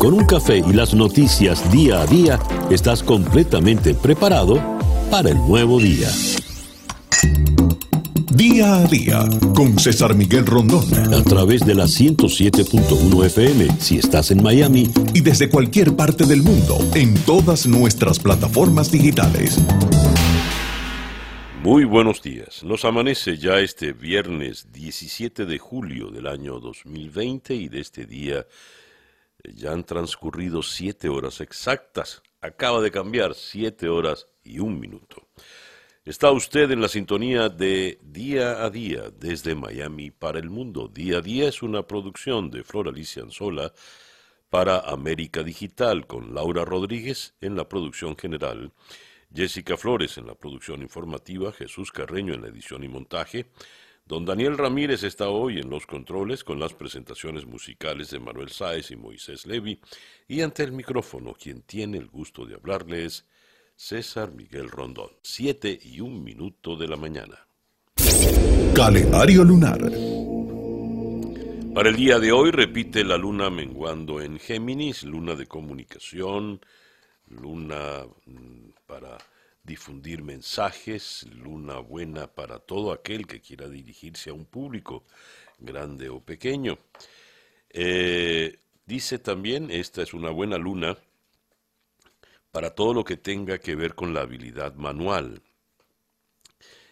Con un café y las noticias día a día, estás completamente preparado para el nuevo día. Día a día con César Miguel Rondón. A través de la 107.1 FM si estás en Miami. Y desde cualquier parte del mundo en todas nuestras plataformas digitales. Muy buenos días. Nos amanece ya este viernes 17 de julio del año 2020 y de este día ya han transcurrido siete horas exactas. Acaba de cambiar siete horas y un minuto. Está usted en la sintonía de Día a Día desde Miami para el mundo. Día a Día es una producción de Flor Alicia Anzola para América Digital con Laura Rodríguez en la producción general Jessica Flores en la producción informativa, Jesús Carreño en la edición y montaje. Don Daniel Ramírez está hoy en los controles con las presentaciones musicales de Manuel Sáez y Moisés Levi. Y ante el micrófono, quien tiene el gusto de hablarles, César Miguel Rondón. Siete y un minuto de la mañana. Calendario lunar. Para el día de hoy repite la luna menguando en Géminis, luna de comunicación, luna mm, para difundir mensajes, luna buena para todo aquel que quiera dirigirse a un público, grande o pequeño. Eh, dice también, esta es una buena luna para todo lo que tenga que ver con la habilidad manual.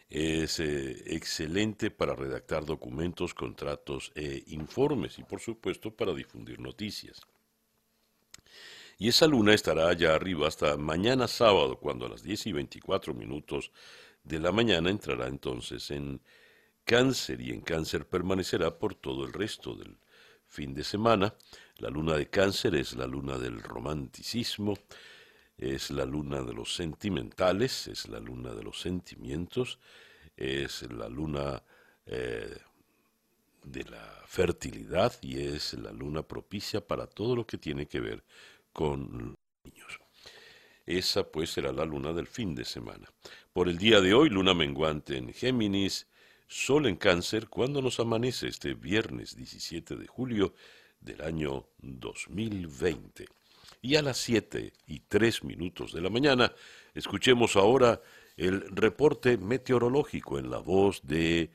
Es eh, excelente para redactar documentos, contratos e informes y por supuesto para difundir noticias. Y esa luna estará allá arriba hasta mañana sábado, cuando a las 10 y 24 minutos de la mañana entrará entonces en cáncer y en cáncer permanecerá por todo el resto del fin de semana. La luna de cáncer es la luna del romanticismo, es la luna de los sentimentales, es la luna de los sentimientos, es la luna eh, de la fertilidad y es la luna propicia para todo lo que tiene que ver con niños. Esa pues será la luna del fin de semana. Por el día de hoy, luna menguante en Géminis, sol en cáncer cuando nos amanece este viernes 17 de julio del año 2020. Y a las 7 y 3 minutos de la mañana, escuchemos ahora el reporte meteorológico en la voz de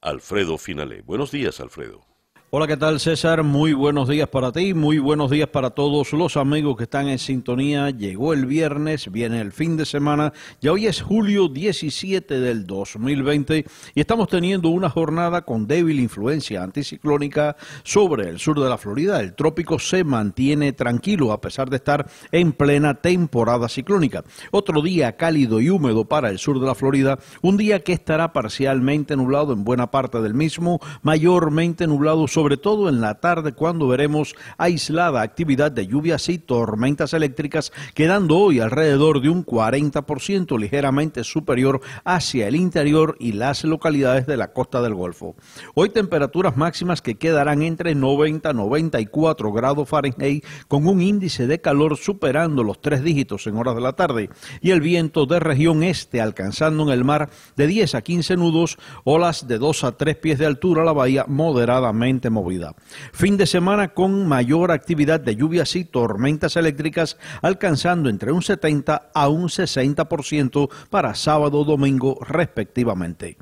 Alfredo Finale. Buenos días, Alfredo. Hola, ¿qué tal César? Muy buenos días para ti, muy buenos días para todos los amigos que están en sintonía. Llegó el viernes, viene el fin de semana, ya hoy es julio 17 del 2020 y estamos teniendo una jornada con débil influencia anticiclónica sobre el sur de la Florida. El trópico se mantiene tranquilo a pesar de estar en plena temporada ciclónica. Otro día cálido y húmedo para el sur de la Florida, un día que estará parcialmente nublado en buena parte del mismo, mayormente nublado sobre sobre todo en la tarde cuando veremos aislada actividad de lluvias y tormentas eléctricas, quedando hoy alrededor de un 40% ligeramente superior hacia el interior y las localidades de la costa del Golfo. Hoy temperaturas máximas que quedarán entre 90 y 94 grados Fahrenheit con un índice de calor superando los tres dígitos en horas de la tarde y el viento de región este alcanzando en el mar de 10 a 15 nudos, olas de 2 a 3 pies de altura, la bahía moderadamente movida. Fin de semana con mayor actividad de lluvias y tormentas eléctricas, alcanzando entre un 70 a un 60% para sábado domingo respectivamente.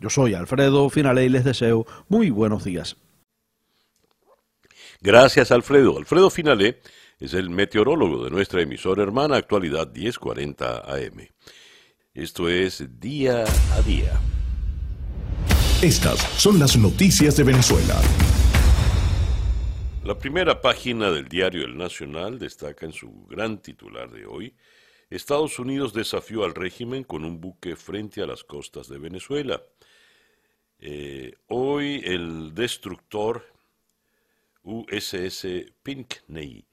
Yo soy Alfredo Finale y les deseo muy buenos días. Gracias Alfredo. Alfredo Finale es el meteorólogo de nuestra emisora hermana Actualidad 1040 AM. Esto es Día a Día. Estas son las noticias de Venezuela. La primera página del diario El Nacional destaca en su gran titular de hoy, Estados Unidos desafió al régimen con un buque frente a las costas de Venezuela. Eh, hoy el destructor USS Pinckney,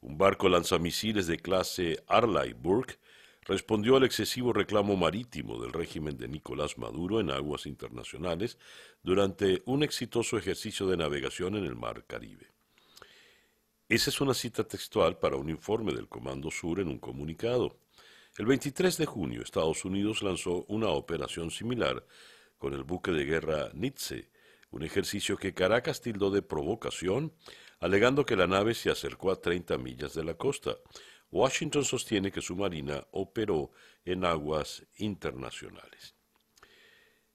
un barco lanzamisiles de clase Arleigh respondió al excesivo reclamo marítimo del régimen de Nicolás Maduro en aguas internacionales durante un exitoso ejercicio de navegación en el Mar Caribe. Esa es una cita textual para un informe del Comando Sur en un comunicado. El 23 de junio, Estados Unidos lanzó una operación similar con el buque de guerra Nietzsche, un ejercicio que Caracas tildó de provocación alegando que la nave se acercó a 30 millas de la costa. Washington sostiene que su marina operó en aguas internacionales.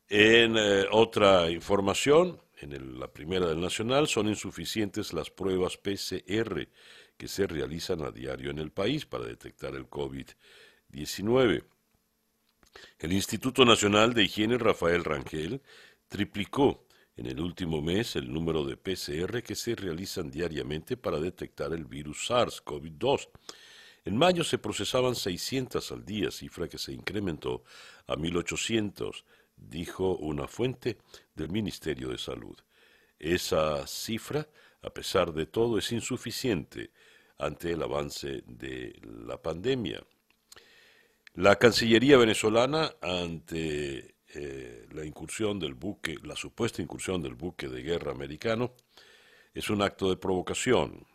En eh, otra información, en la primera del Nacional, son insuficientes las pruebas PCR que se realizan a diario en el país para detectar el COVID-19. El Instituto Nacional de Higiene Rafael Rangel triplicó en el último mes el número de PCR que se realizan diariamente para detectar el virus SARS-CoV-2. En mayo se procesaban 600 al día, cifra que se incrementó a 1.800, dijo una fuente del Ministerio de Salud. Esa cifra, a pesar de todo, es insuficiente ante el avance de la pandemia. La Cancillería venezolana, ante eh, la incursión del buque, la supuesta incursión del buque de guerra americano, es un acto de provocación.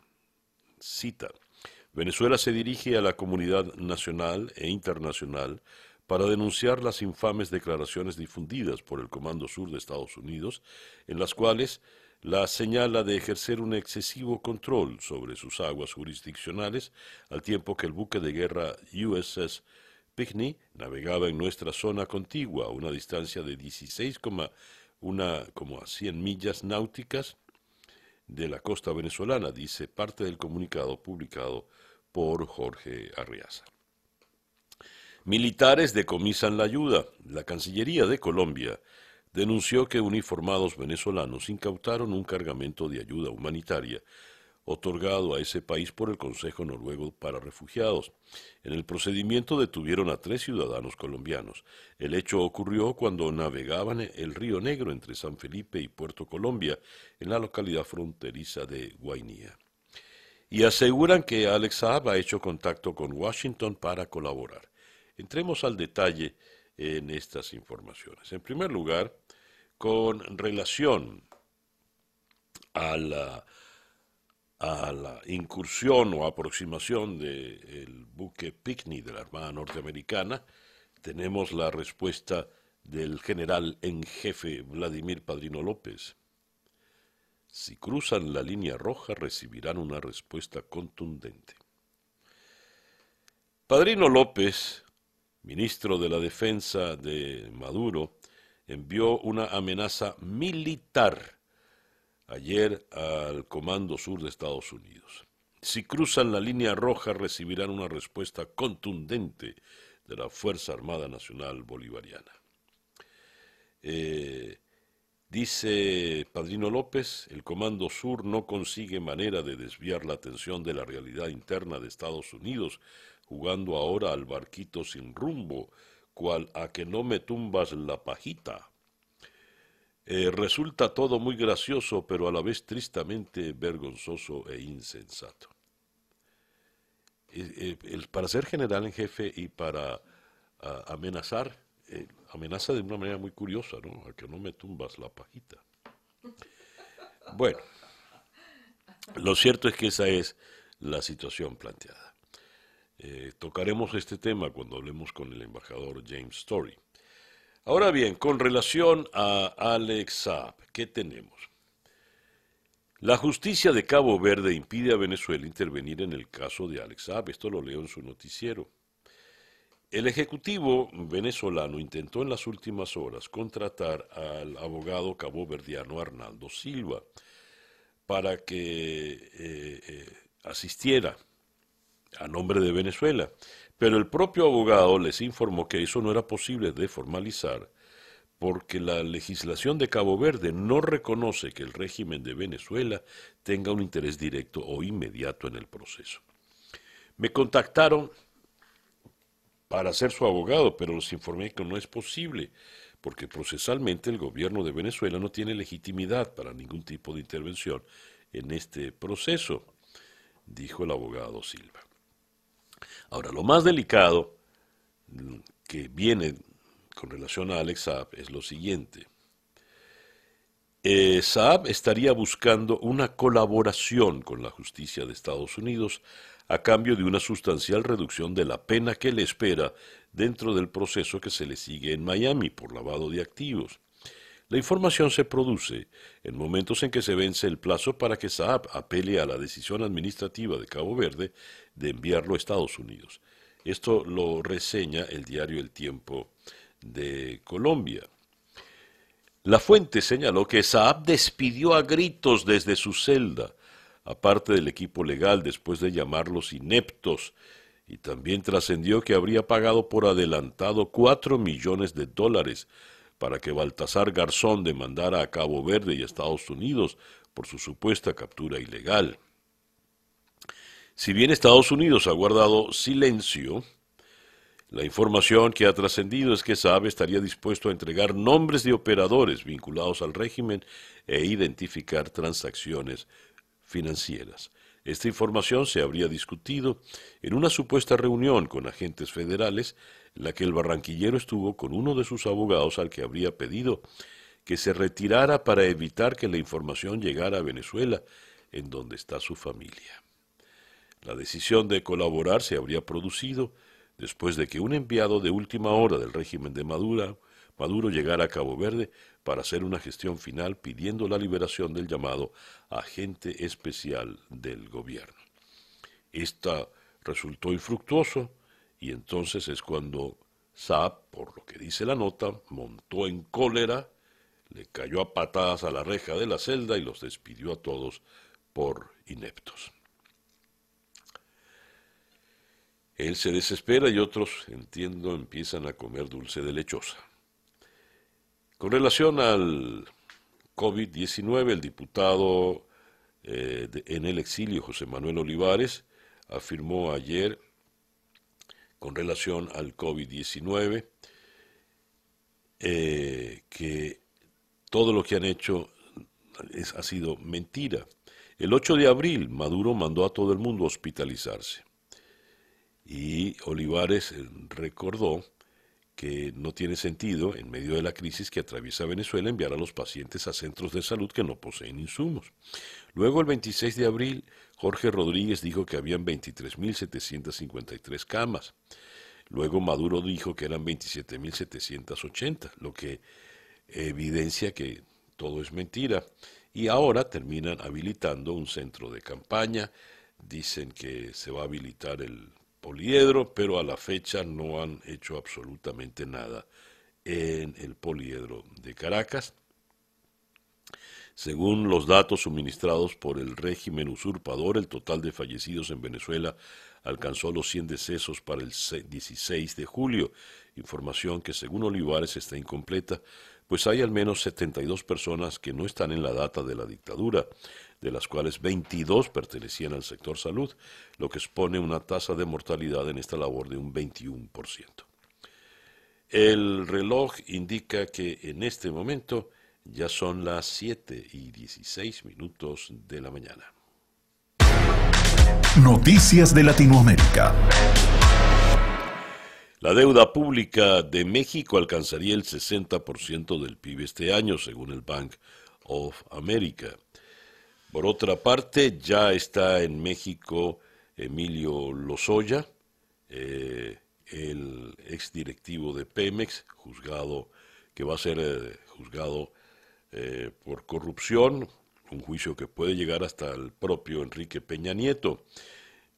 Cita. Venezuela se dirige a la comunidad nacional e internacional para denunciar las infames declaraciones difundidas por el Comando Sur de Estados Unidos, en las cuales la señala de ejercer un excesivo control sobre sus aguas jurisdiccionales, al tiempo que el buque de guerra USS Picnic navegaba en nuestra zona contigua a una distancia de 16,1 como a 100 millas náuticas de la costa venezolana, dice parte del comunicado publicado por Jorge Arriaza. Militares decomisan la ayuda. La Cancillería de Colombia denunció que uniformados venezolanos incautaron un cargamento de ayuda humanitaria otorgado a ese país por el Consejo Noruego para Refugiados. En el procedimiento detuvieron a tres ciudadanos colombianos. El hecho ocurrió cuando navegaban el río Negro entre San Felipe y Puerto Colombia, en la localidad fronteriza de Guainía. Y aseguran que Alex Saab ha hecho contacto con Washington para colaborar. Entremos al detalle en estas informaciones. En primer lugar, con relación a la a la incursión o aproximación del buque Picnic de la Armada Norteamericana, tenemos la respuesta del general en jefe Vladimir Padrino López. Si cruzan la línea roja recibirán una respuesta contundente. Padrino López, ministro de la Defensa de Maduro, envió una amenaza militar ayer al Comando Sur de Estados Unidos. Si cruzan la línea roja recibirán una respuesta contundente de la Fuerza Armada Nacional Bolivariana. Eh, dice Padrino López, el Comando Sur no consigue manera de desviar la atención de la realidad interna de Estados Unidos, jugando ahora al barquito sin rumbo, cual a que no me tumbas la pajita. Eh, resulta todo muy gracioso, pero a la vez tristemente vergonzoso e insensato. Eh, eh, para ser general en jefe y para amenazar, amenaza de una manera muy curiosa, ¿no? A que no me tumbas la pajita. Bueno, lo cierto es que esa es la situación planteada. tocaremos este tema cuando hablemos con el embajador James Story. Ahora bien, con relación a Alex Saab, ¿qué tenemos? La justicia de Cabo Verde impide a Venezuela intervenir en el caso de Alex Saab. Esto lo leo en su noticiero. El Ejecutivo venezolano intentó en las últimas horas contratar al abogado caboverdiano Arnaldo Silva para que eh, eh, asistiera a nombre de Venezuela. Pero el propio abogado les informó que eso no era posible de formalizar porque la legislación de Cabo Verde no reconoce que el régimen de Venezuela tenga un interés directo o inmediato en el proceso. Me contactaron para ser su abogado, pero los informé que no es posible, porque procesalmente el gobierno de Venezuela no tiene legitimidad para ningún tipo de intervención en este proceso, dijo el abogado Silva. Ahora, lo más delicado que viene con relación a Alex Saab es lo siguiente. Eh, Saab estaría buscando una colaboración con la justicia de Estados Unidos a cambio de una sustancial reducción de la pena que le espera dentro del proceso que se le sigue en Miami por lavado de activos. La información se produce en momentos en que se vence el plazo para que Saab apele a la decisión administrativa de Cabo Verde de enviarlo a Estados Unidos. Esto lo reseña el diario El Tiempo de Colombia. La fuente señaló que Saab despidió a gritos desde su celda, aparte del equipo legal, después de llamarlos ineptos, y también trascendió que habría pagado por adelantado cuatro millones de dólares para que Baltasar Garzón demandara a Cabo Verde y a Estados Unidos por su supuesta captura ilegal. Si bien Estados Unidos ha guardado silencio, la información que ha trascendido es que Saab estaría dispuesto a entregar nombres de operadores vinculados al régimen e identificar transacciones financieras. Esta información se habría discutido en una supuesta reunión con agentes federales la que el barranquillero estuvo con uno de sus abogados al que habría pedido que se retirara para evitar que la información llegara a Venezuela, en donde está su familia. La decisión de colaborar se habría producido después de que un enviado de última hora del régimen de Maduro, Maduro llegara a Cabo Verde para hacer una gestión final pidiendo la liberación del llamado agente especial del gobierno. Esta resultó infructuoso, y entonces es cuando Saab, por lo que dice la nota, montó en cólera, le cayó a patadas a la reja de la celda y los despidió a todos por ineptos. Él se desespera y otros, entiendo, empiezan a comer dulce de lechosa. Con relación al COVID-19, el diputado eh, en el exilio, José Manuel Olivares, afirmó ayer con relación al COVID-19, eh, que todo lo que han hecho ha sido mentira. El 8 de abril Maduro mandó a todo el mundo a hospitalizarse y Olivares eh, recordó que no tiene sentido, en medio de la crisis que atraviesa Venezuela, enviar a los pacientes a centros de salud que no poseen insumos. Luego, el 26 de abril, Jorge Rodríguez dijo que habían 23.753 camas. Luego Maduro dijo que eran 27.780, lo que evidencia que todo es mentira. Y ahora terminan habilitando un centro de campaña. Dicen que se va a habilitar el poliedro, pero a la fecha no han hecho absolutamente nada en el poliedro de Caracas. Según los datos suministrados por el régimen usurpador, el total de fallecidos en Venezuela alcanzó los 100 decesos para el 16 de julio, información que según Olivares está incompleta, pues hay al menos 72 personas que no están en la data de la dictadura, de las cuales 22 pertenecían al sector salud, lo que expone una tasa de mortalidad en esta labor de un 21%. El reloj indica que en este momento ya son las 7 y 16 minutos de la mañana. Noticias de Latinoamérica. La deuda pública de México alcanzaría el 60% del PIB este año, según el Bank of America. Por otra parte, ya está en México Emilio Lozoya, eh, el exdirectivo de Pemex, juzgado que va a ser eh, juzgado eh, por corrupción, un juicio que puede llegar hasta el propio Enrique Peña Nieto.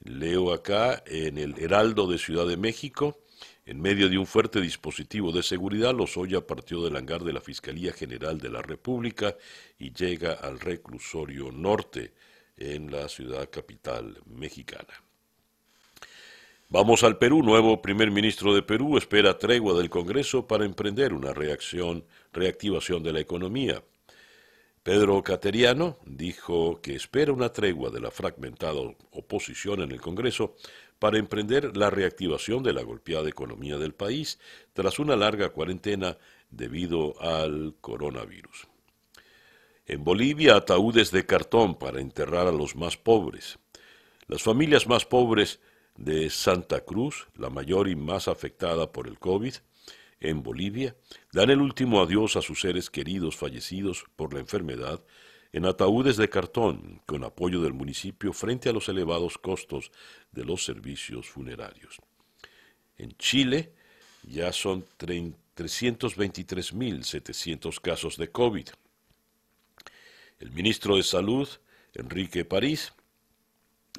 Leo acá en el Heraldo de Ciudad de México, en medio de un fuerte dispositivo de seguridad, Lozoya partió del hangar de la Fiscalía General de la República y llega al reclusorio norte en la ciudad capital mexicana. Vamos al Perú. Nuevo primer ministro de Perú espera tregua del Congreso para emprender una reacción, reactivación de la economía. Pedro Cateriano dijo que espera una tregua de la fragmentada oposición en el Congreso para emprender la reactivación de la golpeada economía del país tras una larga cuarentena debido al coronavirus. En Bolivia, ataúdes de cartón para enterrar a los más pobres. Las familias más pobres de Santa Cruz, la mayor y más afectada por el COVID, en Bolivia, dan el último adiós a sus seres queridos fallecidos por la enfermedad en ataúdes de cartón con apoyo del municipio frente a los elevados costos de los servicios funerarios. En Chile ya son 323.700 casos de COVID. El ministro de Salud, Enrique París,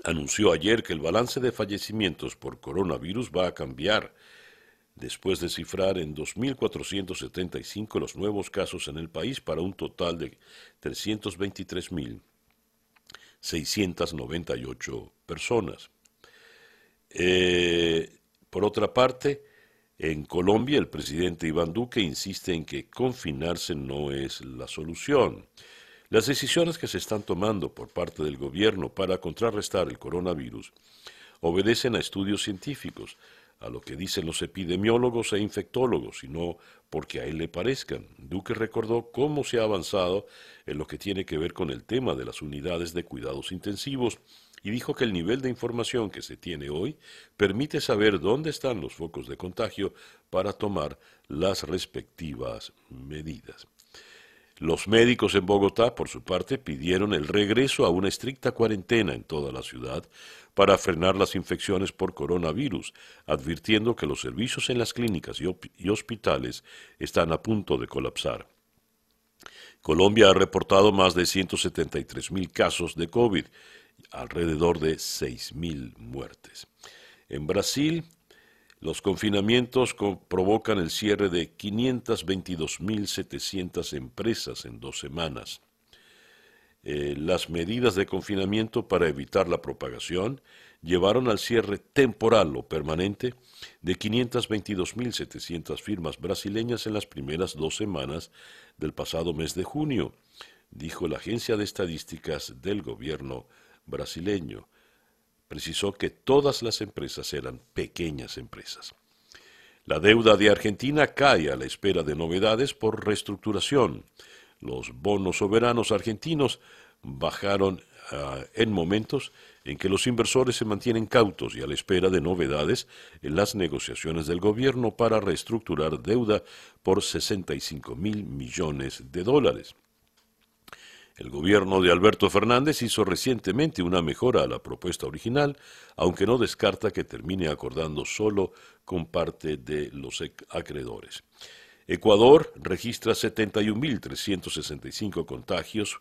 anunció ayer que el balance de fallecimientos por coronavirus va a cambiar después de cifrar en 2.475 los nuevos casos en el país para un total de 323.698 personas. Eh, por otra parte, en Colombia el presidente Iván Duque insiste en que confinarse no es la solución. Las decisiones que se están tomando por parte del gobierno para contrarrestar el coronavirus obedecen a estudios científicos, a lo que dicen los epidemiólogos e infectólogos, y no porque a él le parezcan. Duque recordó cómo se ha avanzado en lo que tiene que ver con el tema de las unidades de cuidados intensivos y dijo que el nivel de información que se tiene hoy permite saber dónde están los focos de contagio para tomar las respectivas medidas. Los médicos en Bogotá, por su parte, pidieron el regreso a una estricta cuarentena en toda la ciudad para frenar las infecciones por coronavirus, advirtiendo que los servicios en las clínicas y, hospitales están a punto de colapsar. Colombia ha reportado más de 173 mil casos de COVID, alrededor de 6 mil muertes. En Brasil, los confinamientos provocan el cierre de 522.700 empresas en dos semanas. Eh, las medidas de confinamiento para evitar la propagación llevaron al cierre temporal o permanente de 522.700 firmas brasileñas en las primeras dos semanas del pasado mes de junio, dijo la Agencia de Estadísticas del gobierno brasileño precisó que todas las empresas eran pequeñas empresas. La deuda de Argentina cae a la espera de novedades por reestructuración. Los bonos soberanos argentinos bajaron ah, en momentos en que los inversores se mantienen cautos y a la espera de novedades en las negociaciones del gobierno para reestructurar deuda por 65 mil millones de dólares. El gobierno de Alberto Fernández hizo recientemente una mejora a la propuesta original, aunque no descarta que termine acordando solo con parte de los acreedores. Ecuador registra 71.365 contagios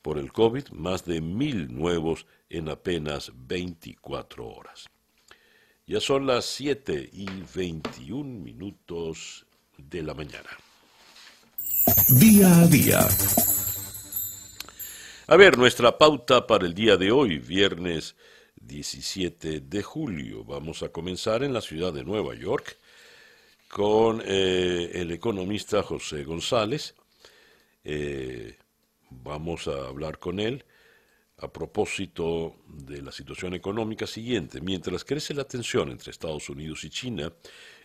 por el COVID, más de mil nuevos en apenas 24 horas. Ya son las 7 y 21 minutos de la mañana. Día a día a ver, nuestra pauta para el día de hoy, viernes 17 de julio. Vamos a comenzar en la ciudad de Nueva York con eh, el economista José González. Eh, vamos a hablar con él a propósito de la situación económica siguiente. Mientras crece la tensión entre Estados Unidos y China,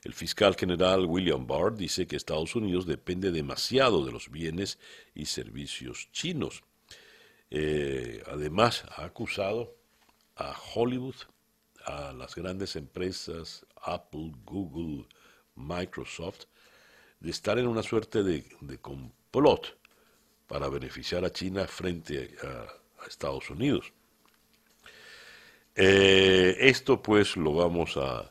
el fiscal general William Barr dice que Estados Unidos depende demasiado de los bienes y servicios chinos. Eh, además, ha acusado a Hollywood, a las grandes empresas Apple, Google, Microsoft, de estar en una suerte de, complot para beneficiar a China frente a, Estados Unidos. Eh, esto pues lo vamos a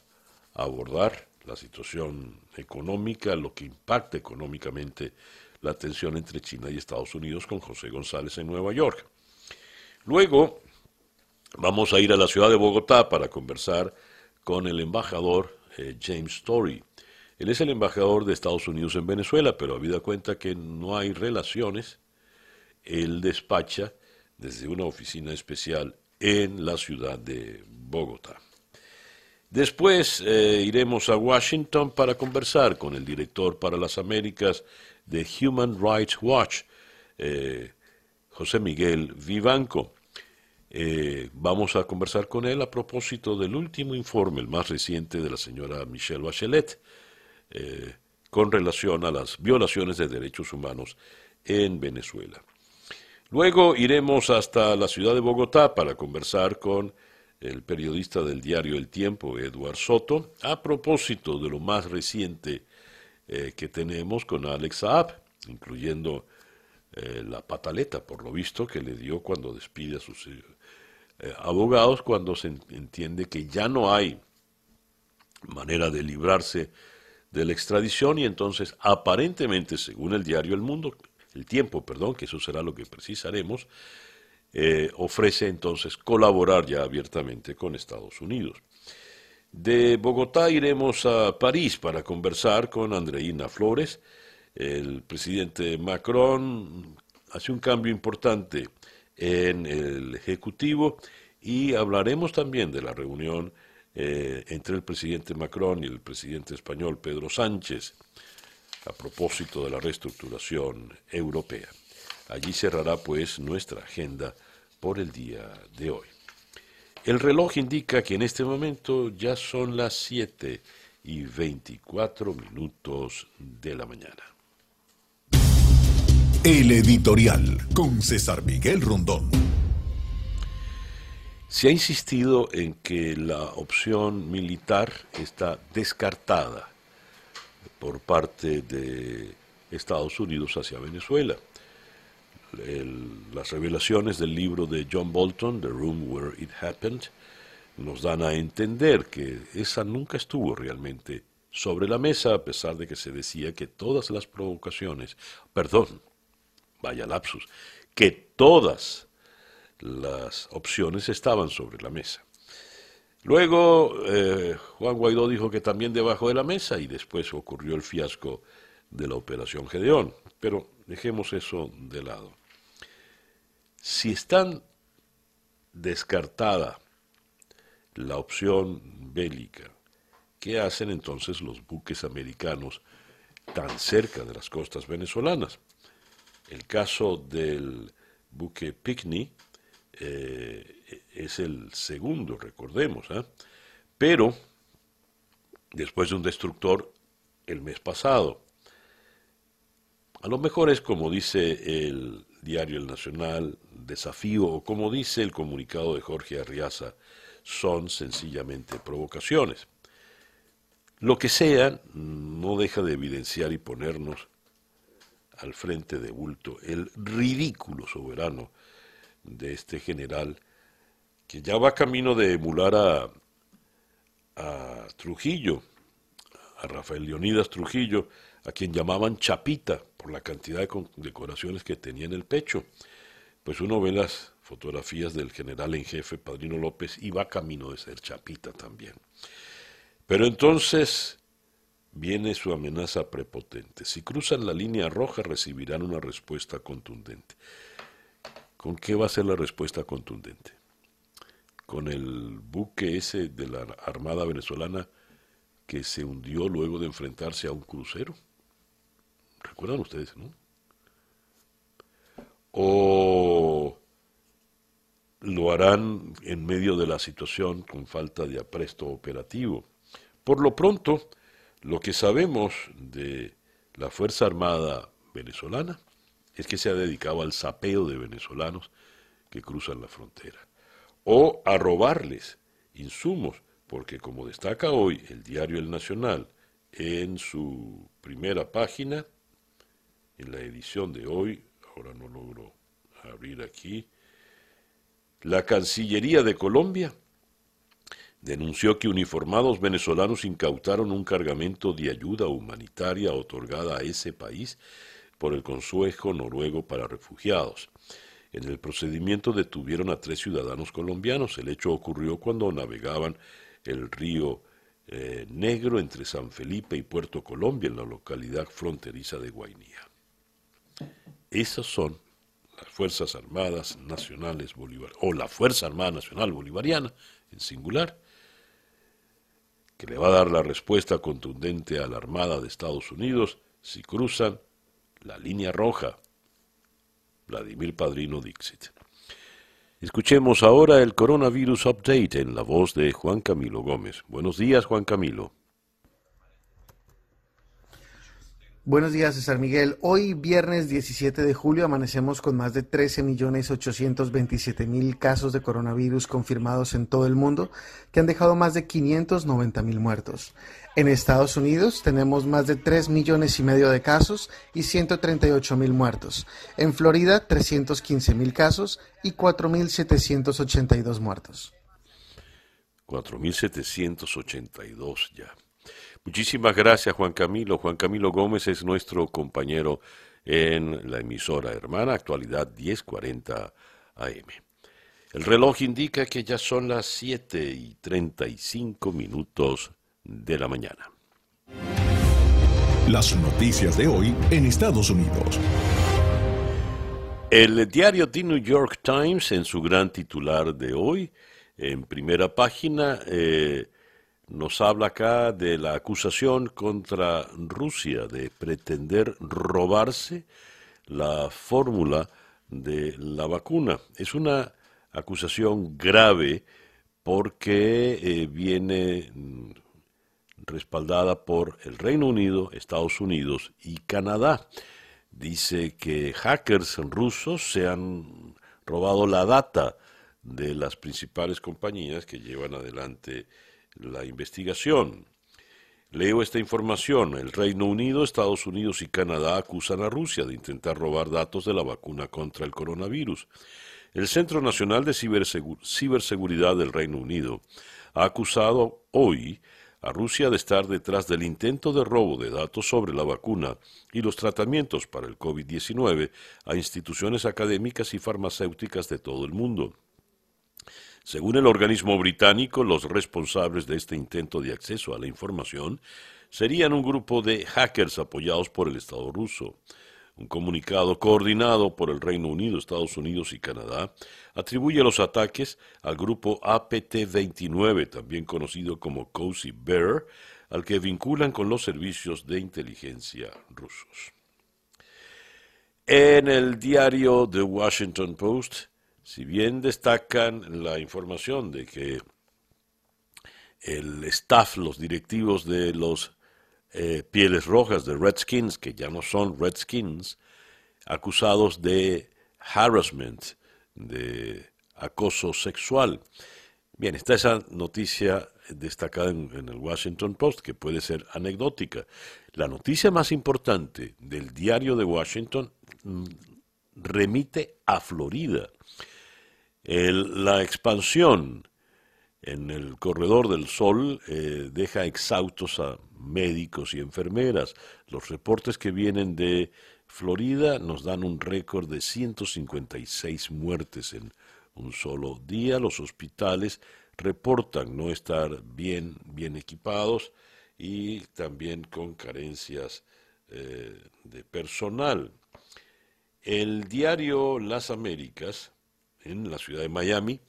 abordar, la situación económica, lo que impacta económicamente la tensión entre China y Estados Unidos con José González en Nueva York. Luego vamos a ir a la ciudad de Bogotá para conversar con el embajador eh, James Story. Él es el embajador de Estados Unidos en Venezuela, pero habida cuenta que no hay relaciones, él despacha desde una oficina especial en la ciudad de Bogotá. Después eh, iremos a Washington para conversar con el director para las Américas de Human Rights Watch, eh, José Miguel Vivanco. Eh, vamos a conversar con él a propósito del último informe, el más reciente de la señora Michelle Bachelet, eh, con relación a las violaciones de derechos humanos en Venezuela. Luego iremos hasta la ciudad de Bogotá para conversar con el periodista del diario El Tiempo, Eduard Soto, a propósito de lo más reciente eh, que tenemos con Alex Saab, incluyendo eh, la pataleta, por lo visto, que le dio cuando despide a sus eh, abogados, cuando se entiende que ya no hay manera de librarse de la extradición y entonces aparentemente, según el diario El Mundo, el tiempo, perdón, que eso será lo que precisaremos, ofrece entonces colaborar ya abiertamente con Estados Unidos. De Bogotá iremos a París para conversar con Andreina Flores. El presidente Macron hace un cambio importante en el Ejecutivo y hablaremos también de la reunión eh, entre el presidente Macron y el presidente español Pedro Sánchez a propósito de la reestructuración europea. Allí cerrará pues nuestra agenda por el día de hoy. El reloj indica que en este momento ya son las 7 y 24 minutos de la mañana. El editorial con César Miguel Rondón. Se ha insistido en que la opción militar está descartada por parte de Estados Unidos hacia Venezuela. Las revelaciones del libro de John Bolton, The Room Where It Happened, nos dan a entender que esa nunca estuvo realmente sobre la mesa, a pesar de que se decía que todas las provocaciones, perdón, vaya lapsus, que todas las opciones estaban sobre la mesa. Luego eh, Juan Guaidó dijo que también debajo de la mesa y después ocurrió el fiasco de la operación Gedeón. Pero dejemos eso de lado. Si están descartada la opción bélica, ¿qué hacen entonces los buques americanos tan cerca de las costas venezolanas? El caso del buque Picnic eh, es el segundo, recordemos, ¿eh? pero después de un destructor el mes pasado. A lo mejor es como dice el diario El Nacional, desafío, o como dice el comunicado de Jorge Arriaza, son sencillamente provocaciones. Lo que sea, no deja de evidenciar y ponernos al frente de bulto el ridículo soberano de este general que ya va camino de emular a, a Trujillo, a Rafael Leonidas Trujillo, a quien llamaban Chapita por la cantidad de decoraciones que tenía en el pecho. Pues uno ve las fotografías del general en jefe Padrino López y va camino de ser Chapita también. Pero entonces viene su amenaza prepotente. Si cruzan la línea roja recibirán una respuesta contundente. ¿Con qué va a ser la respuesta contundente? Con el buque ese de la Armada venezolana que se hundió luego de enfrentarse a un crucero. ¿Recuerdan ustedes, no? O lo harán en medio de la situación con falta de apresto operativo. Por lo pronto, lo que sabemos de la Fuerza Armada venezolana es que se ha dedicado al sapeo de venezolanos que cruzan la frontera, o a robarles insumos, porque como destaca hoy el diario El Nacional en su primera página, en la edición de hoy, ahora no logro abrir aquí, la Cancillería de Colombia denunció que uniformados venezolanos incautaron un cargamento de ayuda humanitaria otorgada a ese país por el Consejo Noruego para Refugiados. En el procedimiento detuvieron a tres ciudadanos colombianos. El hecho ocurrió cuando navegaban el río eh, Negro entre San Felipe y Puerto Colombia, en la localidad fronteriza de Guainía. Esas son las Fuerzas Armadas Nacionales Bolivarianas, o la Fuerza Armada Nacional Bolivariana, en singular, que le va a dar la respuesta contundente a la Armada de Estados Unidos si cruzan la línea roja. Vladimir Padrino Dixit. Escuchemos ahora el coronavirus update en la voz de Juan Camilo Gómez. Buenos días, Juan Camilo. Buenos días, César Miguel. Hoy, viernes 17 de julio, amanecemos con más de 13.827.000 casos de coronavirus confirmados en todo el mundo, que han dejado más de 590.000 muertos. En Estados Unidos tenemos más de 3 millones y medio de casos y 138.000 muertos. En Florida, 315.000 casos y 4.782 muertos. 4.782 ya. Muchísimas gracias Juan Camilo. Juan Camilo Gómez es nuestro compañero en la emisora hermana, actualidad 1040 AM. El reloj indica que ya son las 7 y 35 minutos de la mañana. Las noticias de hoy en Estados Unidos. El diario The New York Times, en su gran titular de hoy, en primera página, eh, nos habla acá de la acusación contra Rusia de pretender robarse la fórmula de la vacuna. Es una acusación grave porque eh, viene mm, respaldada por el Reino Unido, Estados Unidos y Canadá dice que hackers rusos se han robado la data de las principales compañías que llevan adelante la investigación. Leo esta información. El Reino Unido, Estados Unidos y Canadá acusan a Rusia de intentar robar datos de la vacuna contra el coronavirus. El Centro Nacional de Ciberseguridad del Reino Unido ha acusado hoy a Rusia de estar detrás del intento de robo de datos sobre la vacuna y los tratamientos para el COVID-19 a instituciones académicas y farmacéuticas de todo el mundo. Según el organismo británico, los responsables de este intento de acceso a la información serían un grupo de hackers apoyados por el Estado ruso. Un comunicado coordinado por el Reino Unido, Estados Unidos y Canadá atribuye los ataques al grupo APT-29, también conocido como Cozy Bear, al que vinculan con los servicios de inteligencia rusos. En el diario The Washington Post, si bien destacan la información de que el staff, los directivos de los eh, Pieles Rojas de Redskins, que ya no son Redskins, acusados de harassment, de acoso sexual. Bien, está esa noticia destacada en, en, el Washington Post, que puede ser anecdótica. La noticia más importante del diario de Washington mm, remite a Florida. El, la expansión en el corredor del sol eh, deja exhaustos a médicos y enfermeras. Los reportes que vienen de Florida nos dan un récord de 156 muertes en un solo día. Los hospitales reportan no estar bien, bien equipados y también con carencias eh, de personal. El diario Las Américas, en la ciudad de Miami,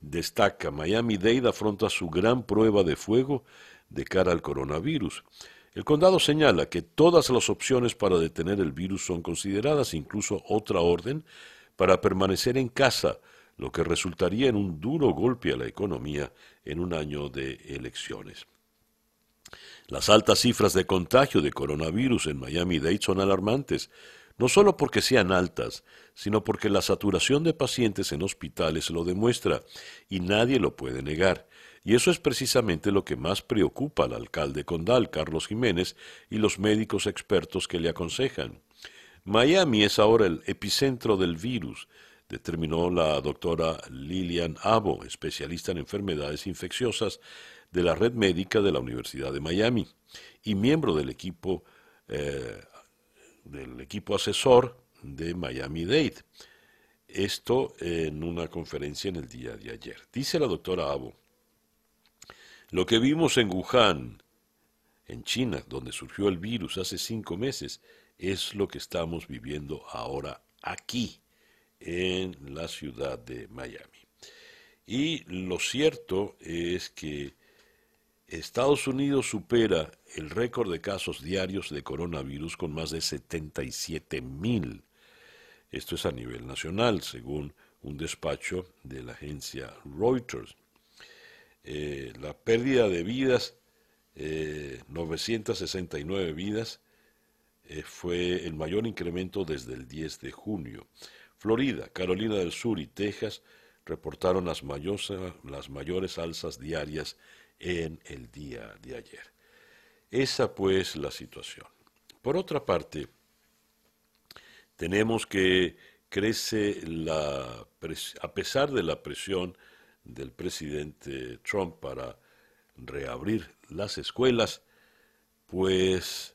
destaca Miami-Dade afronta su gran prueba de fuego de cara al coronavirus. El condado señala que todas las opciones para detener el virus son consideradas, incluso otra orden para permanecer en casa, lo que resultaría en un duro golpe a la economía en un año de elecciones. Las altas cifras de contagio de coronavirus en Miami-Dade son alarmantes, no solo porque sean altas, sino porque la saturación de pacientes en hospitales lo demuestra, y nadie lo puede negar. Y eso es precisamente lo que más preocupa al alcalde condal, Carlos Jiménez, y los médicos expertos que le aconsejan. Miami es ahora el epicentro del virus, determinó la doctora Lilian Abo, especialista en enfermedades infecciosas de la red médica de la Universidad de Miami y miembro del equipo eh, del equipo asesor de Miami-Dade. Esto en una conferencia en el día de ayer. Dice la doctora Abo, lo que vimos en Wuhan, en China, donde surgió el virus hace cinco meses, es lo que estamos viviendo ahora aquí, en la ciudad de Miami. Y lo cierto es que Estados Unidos supera el récord de casos diarios de coronavirus con más de 77 mil. Esto es a nivel nacional, según un despacho de la agencia Reuters. Eh, la pérdida de vidas, 969 eh, vidas, eh, fue el mayor incremento desde el 10 de junio. Florida, Carolina del Sur y Texas reportaron las, las mayores alzas diarias en el día de ayer. Esa pues la situación. Por otra parte, tenemos que crece la a pesar de la presión del presidente Trump para reabrir las escuelas, pues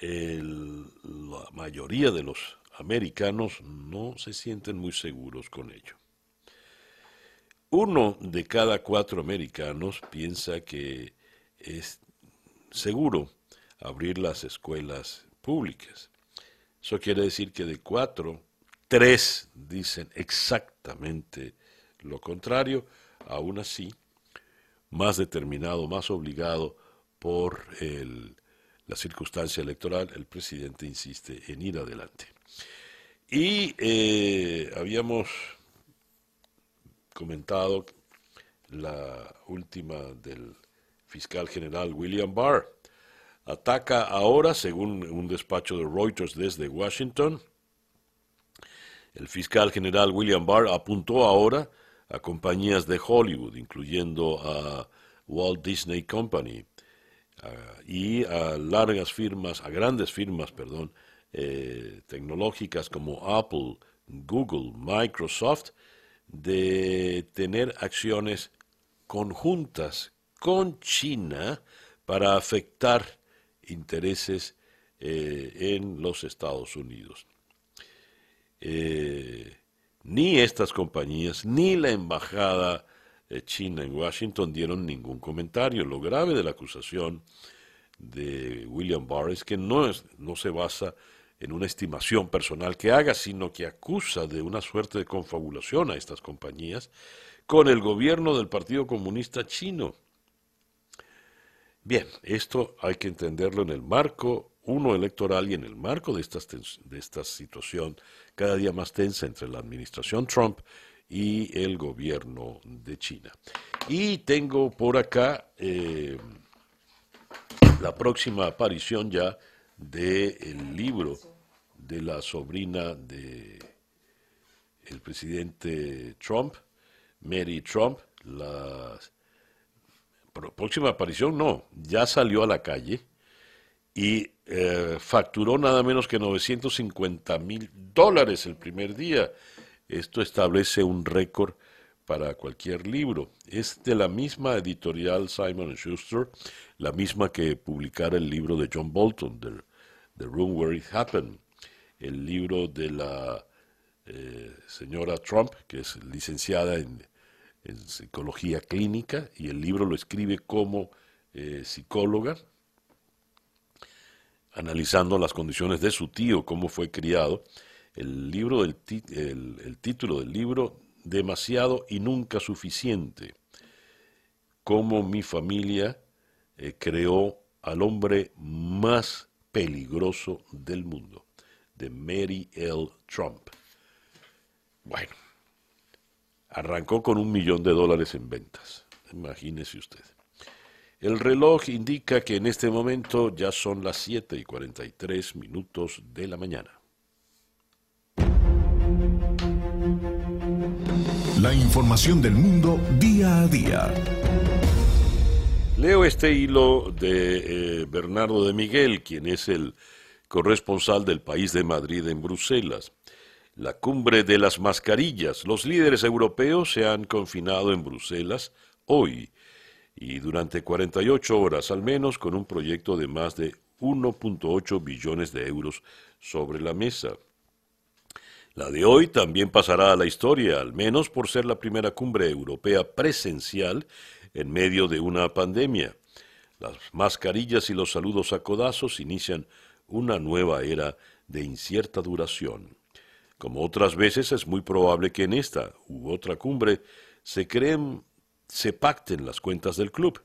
la mayoría de los americanos no se sienten muy seguros con ello. Uno de cada cuatro americanos piensa que es seguro abrir las escuelas públicas. Eso quiere decir que de cuatro, tres dicen exactamente lo contrario, aún así, más determinado, más obligado por la circunstancia electoral, el presidente insiste en ir adelante. Y eh, habíamos comentado la última del fiscal general William Barr. Ataca ahora, según un despacho de Reuters desde Washington, el fiscal general William Barr apuntó ahora a compañías de Hollywood, incluyendo a Walt Disney Company, y a largas firmas, a grandes firmas, perdón, eh, tecnológicas como Apple, Google, Microsoft, de tener acciones conjuntas con China para afectar intereses eh, en los Estados Unidos. Eh, ni estas compañías, ni la embajada China en Washington dieron ningún comentario. Lo grave de la acusación de William Barr es que no, es, no se basa en una estimación personal que haga, sino que acusa de una suerte de confabulación a estas compañías con el gobierno del Partido Comunista Chino. Bien, esto hay que entenderlo en el marco, uno electoral y en el marco de, estas, de esta situación cada día más tensa entre la administración Trump y el gobierno de China. Y tengo por acá eh, la próxima aparición ya del libro de la sobrina de el presidente Trump, Mary Trump, la próxima aparición no, ya salió a la calle y eh, facturó nada menos que 950 mil dólares el primer día esto establece un récord para cualquier libro. Es de la misma editorial Simon Schuster, la misma que publicara el libro de John Bolton, The, Room Where It Happened, el libro de la eh, señora Trump, que es licenciada en, psicología clínica, y el libro lo escribe como eh, psicóloga, analizando las condiciones de su tío, cómo fue criado. El, libro del el, título del libro, Demasiado y Nunca Suficiente, cómo mi familia eh, creó al hombre más peligroso del mundo, de Mary L. Trump. Bueno, arrancó con un millón de dólares en ventas, imagínese usted. El reloj indica que en este momento ya son las 7 y 43 minutos de la mañana. La información del mundo día a día. Leo este hilo de eh, Bernardo de Miguel, quien es el corresponsal del país de Madrid en Bruselas. La cumbre de las mascarillas. Los líderes europeos se han confinado en Bruselas hoy y durante 48 horas al menos con un proyecto de más de 1.8 billones de euros sobre la mesa. La de hoy también pasará a la historia, al menos por ser la primera cumbre europea presencial en medio de una pandemia. Las mascarillas y los saludos a codazos inician una nueva era de incierta duración. Como otras veces, es muy probable que en esta u otra cumbre se creen, se pacten las cuentas del club.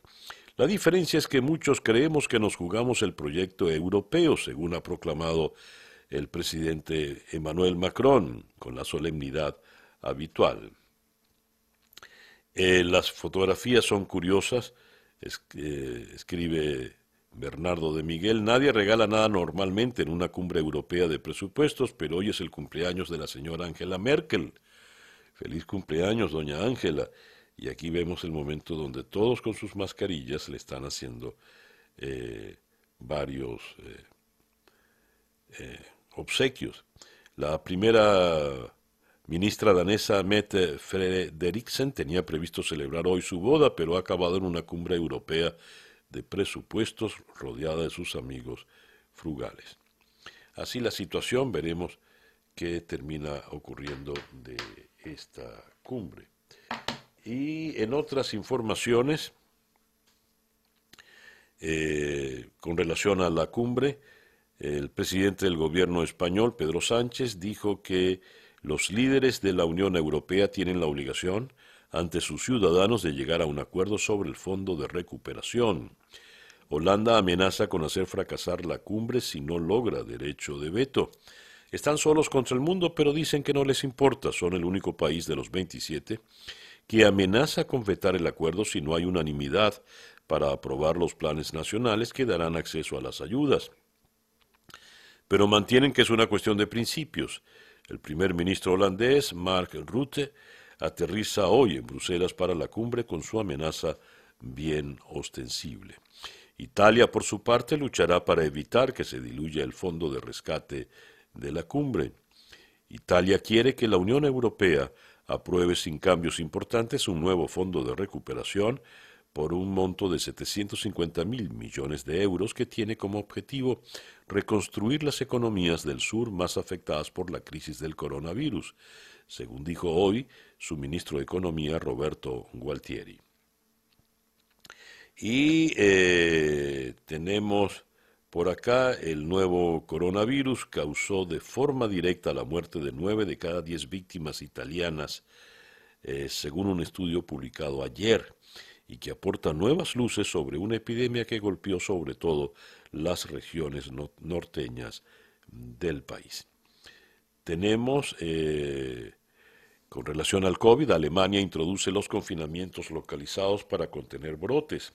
La diferencia es que muchos creemos que nos jugamos el proyecto europeo, según ha proclamado el presidente Emmanuel Macron con la solemnidad habitual. Eh, las fotografías son curiosas, eh, escribe Bernardo de Miguel. Nadie regala nada normalmente en una cumbre europea de presupuestos, pero hoy es el cumpleaños de la señora Angela Merkel. Feliz cumpleaños, doña Ángela. Y aquí vemos el momento donde todos con sus mascarillas le están haciendo eh, varios obsequios. La primera ministra danesa Mette Frederiksen tenía previsto celebrar hoy su boda, pero ha acabado en una cumbre europea de presupuestos rodeada de sus amigos frugales. Así la situación, veremos qué termina ocurriendo de esta cumbre. Y en otras informaciones, eh, con relación a la cumbre, el presidente del gobierno español, Pedro Sánchez, dijo que los líderes de la Unión Europea tienen la obligación ante sus ciudadanos de llegar a un acuerdo sobre el fondo de recuperación. Holanda amenaza con hacer fracasar la cumbre si no logra derecho de veto. Están solos contra el mundo, pero dicen que no les importa. Son el único país de los 27 que amenaza con vetar el acuerdo si no hay unanimidad para aprobar los planes nacionales que darán acceso a las ayudas. Pero mantienen que es una cuestión de principios. El primer ministro holandés, Mark Rutte, aterriza hoy en Bruselas para la cumbre con su amenaza bien ostensible. Italia, por su parte, luchará para evitar que se diluya el fondo de rescate de la cumbre. Italia quiere que la Unión Europea apruebe sin cambios importantes un nuevo fondo de recuperación por un monto de 750 mil millones de euros que tiene como objetivo reconstruir las economías del sur más afectadas por la crisis del coronavirus, según dijo hoy su ministro de Economía Roberto Gualtieri. Y eh, tenemos por acá el nuevo coronavirus causó de forma directa la muerte de nueve de cada diez víctimas italianas, eh, según un estudio publicado ayer y que aporta nuevas luces sobre una epidemia que golpeó sobre todo las regiones norteñas del país. Tenemos, eh, con relación al COVID, Alemania introduce los confinamientos localizados para contener brotes.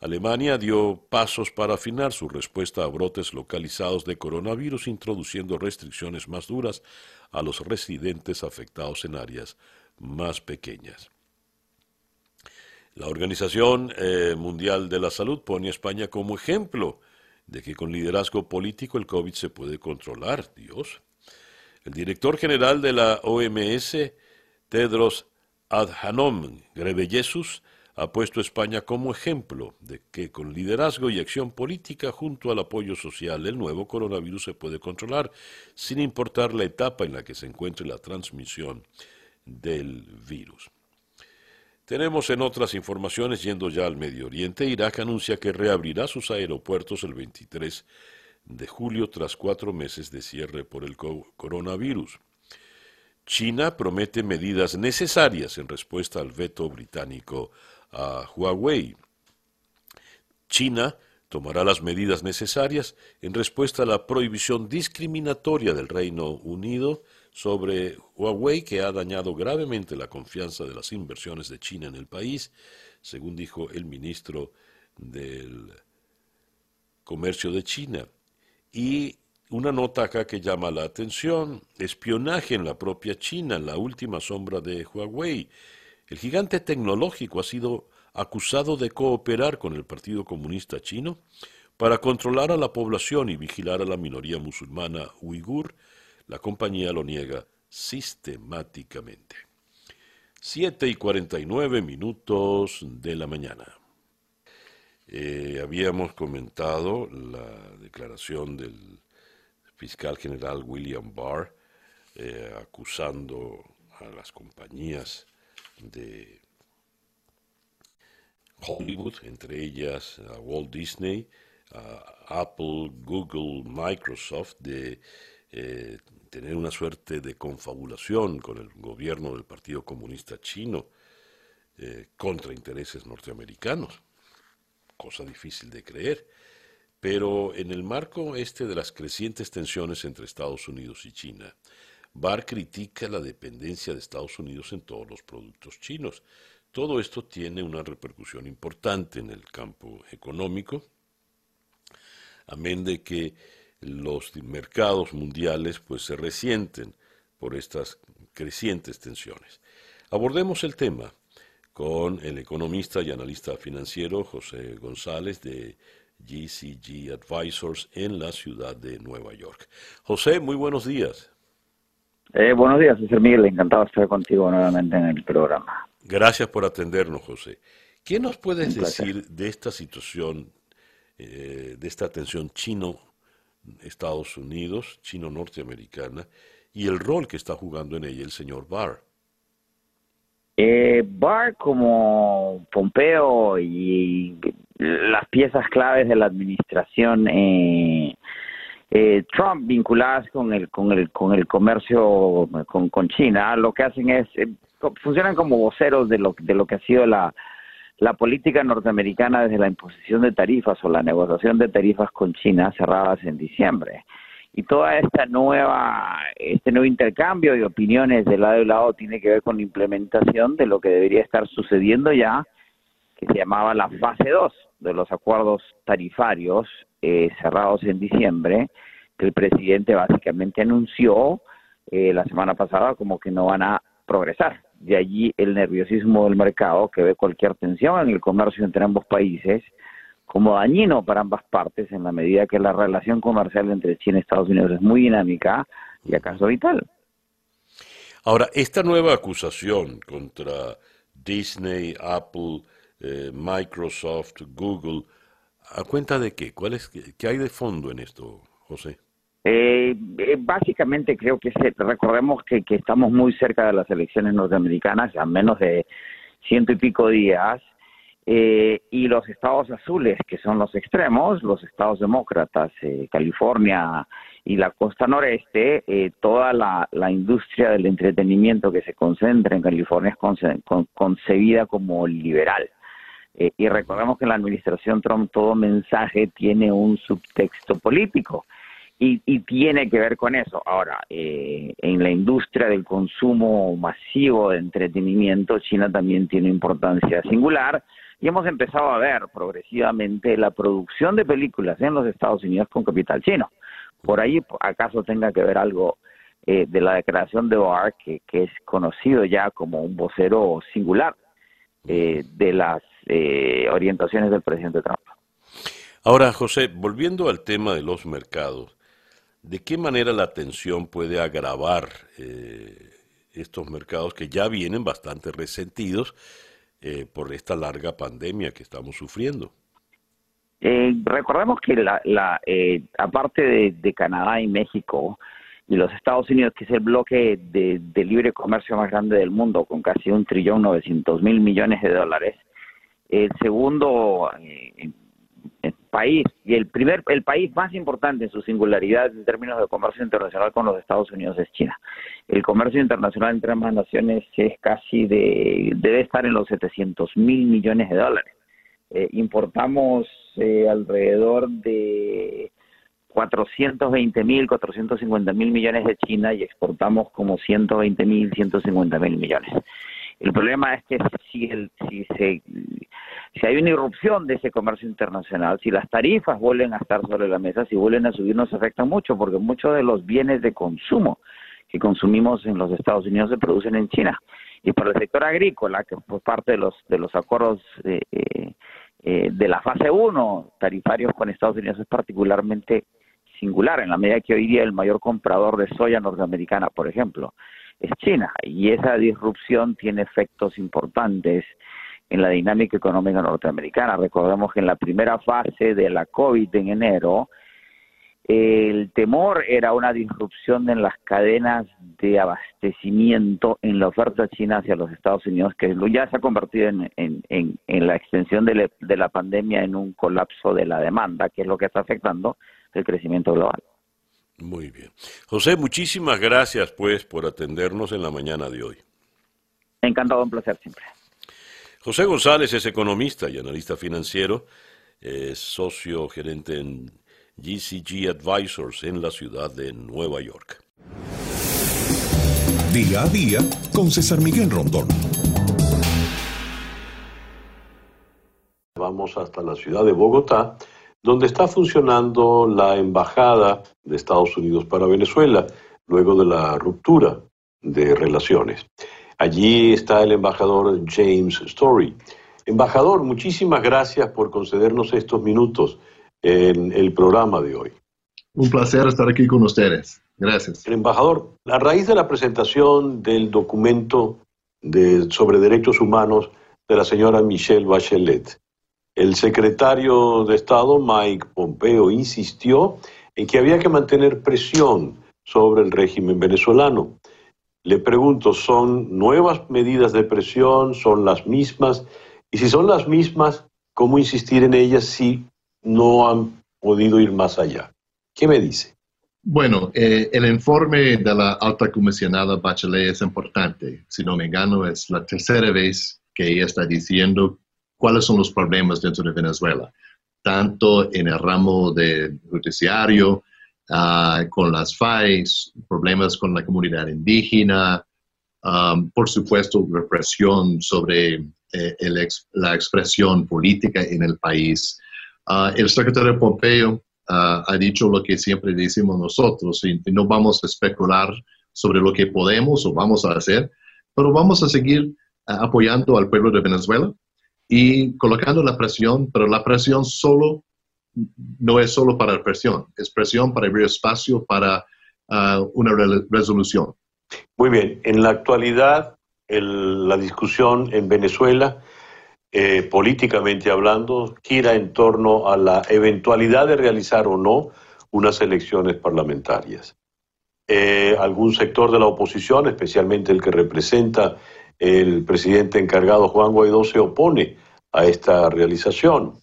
Alemania dio pasos para afinar su respuesta a brotes localizados de coronavirus, introduciendo restricciones más duras a los residentes afectados en áreas más pequeñas. La Organización eh, Mundial de la Salud pone a España como ejemplo de que con liderazgo político el COVID se puede controlar. Dios. El director general de la OMS, Tedros Adhanom Ghebreyesus, ha puesto a España como ejemplo de que con liderazgo y acción política junto al apoyo social el nuevo coronavirus se puede controlar sin importar la etapa en la que se encuentre la transmisión del virus. Tenemos en otras informaciones, yendo ya al Medio Oriente, Irak anuncia que reabrirá sus aeropuertos el 23 de julio tras cuatro meses de cierre por el coronavirus. China promete medidas necesarias en respuesta al veto británico a Huawei. China tomará las medidas necesarias en respuesta a la prohibición discriminatoria del Reino Unido sobre Huawei que ha dañado gravemente la confianza de las inversiones de China en el país, según dijo el ministro del Comercio de China. Y una nota acá que llama la atención, espionaje en la propia China, la última sombra de Huawei. El gigante tecnológico ha sido acusado de cooperar con el Partido Comunista Chino para controlar a la población y vigilar a la minoría musulmana uigur la compañía lo niega sistemáticamente. 7 y 49 minutos de la mañana. Eh, habíamos comentado la declaración del fiscal general William Barr eh, acusando a las compañías de Hollywood, entre ellas a Walt Disney, a Apple, Google, Microsoft, de eh, tener una suerte de confabulación con el gobierno del Partido Comunista Chino contra intereses norteamericanos, cosa difícil de creer. Pero en el marco este de las crecientes tensiones entre Estados Unidos y China, Barr critica la dependencia de Estados Unidos en todos los productos chinos. Todo esto tiene una repercusión importante en el campo económico, amén de que los mercados mundiales pues se resienten por estas crecientes tensiones. Abordemos el tema con el economista y analista financiero José González de GCG Advisors en la ciudad de Nueva York. José, muy buenos días. Eh, buenos días, César Miguel. Encantado de estar contigo nuevamente en el programa. Gracias por atendernos, José. ¿Qué nos puedes decir de esta situación, eh, de esta tensión chino-Estados Unidos, chino-norteamericana, y el rol que está jugando en ella el señor Barr? Eh, Barr como Pompeo y las piezas claves de la administración eh, eh, Trump vinculadas con el con el con el comercio con, con China lo que hacen es eh, funcionan como voceros de lo de lo que ha sido la la política norteamericana desde la imposición de tarifas o la negociación de tarifas con China cerradas en diciembre y toda esta nueva este nuevo intercambio de opiniones de lado y lado tiene que ver con la implementación de lo que debería estar sucediendo ya que se llamaba la fase 2 de los acuerdos tarifarios eh, cerrados en diciembre, que el presidente básicamente anunció eh, la semana pasada como que no van a progresar. De allí el nerviosismo del mercado que ve cualquier tensión en el comercio entre ambos países como dañino para ambas partes en la medida que la relación comercial entre China y Estados Unidos es muy dinámica y acaso vital. Ahora, esta nueva acusación contra Disney, Apple, eh, Microsoft, Google, ¿a cuenta de qué? ¿Cuál es, ¿Qué hay de fondo en esto, José? Eh, eh, básicamente creo que recordemos que, que, estamos muy cerca de las elecciones norteamericanas, a menos de ciento y pico días, y los estados azules, que son los extremos, los estados demócratas, California y la costa noreste, toda la, industria del entretenimiento que se concentra en California es concebida como liberal. Eh, y recordemos que en la administración Trump todo mensaje tiene un subtexto político y, tiene que ver con eso. Ahora, eh, en la industria del consumo masivo de entretenimiento, China también tiene importancia singular y hemos empezado a ver progresivamente la producción de películas en los Estados Unidos con capital chino. Por ahí, acaso tenga que ver algo eh, de la declaración de Barr, que, es conocido ya como un vocero singular de las eh, orientaciones del presidente Trump. Ahora, José, volviendo al tema de los mercados, ¿de qué manera la tensión puede agravar eh, estos mercados que ya vienen bastante resentidos eh, por esta larga pandemia que estamos sufriendo? recordemos que la, aparte de, Canadá y México y los Estados Unidos, que es el bloque de, de libre comercio más grande del mundo, con casi un trillón novecientos mil millones de dólares, el segundo eh, país y el primer el país más importante en su singularidad en términos de comercio internacional con los Estados Unidos es China. El comercio internacional entre ambas naciones es casi de debe estar en los 700 mil millones de dólares. Eh, importamos eh, alrededor de 420 mil, 450 mil millones de China y exportamos como 120 mil, 150 mil millones. El problema es que si, el, si, se, si hay una irrupción de ese comercio internacional, si las tarifas vuelven a estar sobre la mesa, si vuelven a subir, nos afecta mucho, porque muchos de los bienes de consumo que consumimos en los Estados Unidos se producen en China. Y para el sector agrícola, que por parte de los, de los acuerdos eh, eh, de la fase 1 tarifarios con Estados Unidos es particularmente singular, en la medida que hoy día el mayor comprador de soya norteamericana, por ejemplo, es China y esa disrupción tiene efectos importantes en la dinámica económica norteamericana. Recordemos que en la primera fase de la COVID en enero, el temor era una disrupción en las cadenas de abastecimiento en la oferta china hacia los Estados Unidos, que ya se ha convertido en, en, en, la extensión de, de la pandemia en un colapso de la demanda, que es lo que está afectando el crecimiento global. Muy bien. José, muchísimas gracias pues por atendernos en la mañana de hoy. Encantado, un placer siempre. José González es economista y analista financiero, es socio gerente en GCG Advisors en la ciudad de Nueva York. Día a día con César Miguel Rondón. Vamos hasta la ciudad de Bogotá donde está funcionando la Embajada de Estados Unidos para Venezuela, luego de la ruptura de relaciones. Allí está el embajador James Story. Embajador, muchísimas gracias por concedernos estos minutos en el programa de hoy. Un placer estar aquí con ustedes. Gracias. embajador, a raíz de la presentación del documento de, sobre derechos humanos de la señora Michelle Bachelet. El secretario de Estado, Mike Pompeo, insistió en que había que mantener presión sobre el régimen venezolano. Le pregunto, ¿son nuevas medidas de presión? ¿Son las mismas? Y si son las mismas, ¿cómo insistir en ellas si no han podido ir más allá? ¿Qué me dice? Bueno, eh, el informe de la alta comisionada Bachelet es importante. Si no me engano, es la tercera vez que ella está diciendo cuáles son los problemas dentro de Venezuela, tanto en el ramo de judiciario, uh, con las FAIs, problemas con la comunidad indígena, um, por supuesto, represión sobre eh, el ex, la expresión política en el país. Uh, el secretario Pompeo uh, ha dicho lo que siempre decimos nosotros, y no vamos a especular sobre lo que podemos o vamos a hacer, pero vamos a seguir apoyando al pueblo de Venezuela y colocando la presión, pero la presión solo no es solo para presión, es presión para abrir espacio para uh, una re resolución. Muy bien, en la actualidad el, la discusión en Venezuela, eh, políticamente hablando, gira en torno a la eventualidad de realizar o no unas elecciones parlamentarias. Eh, algún sector de la oposición, especialmente el que representa el presidente encargado Juan Guaidó, se opone a esta realización.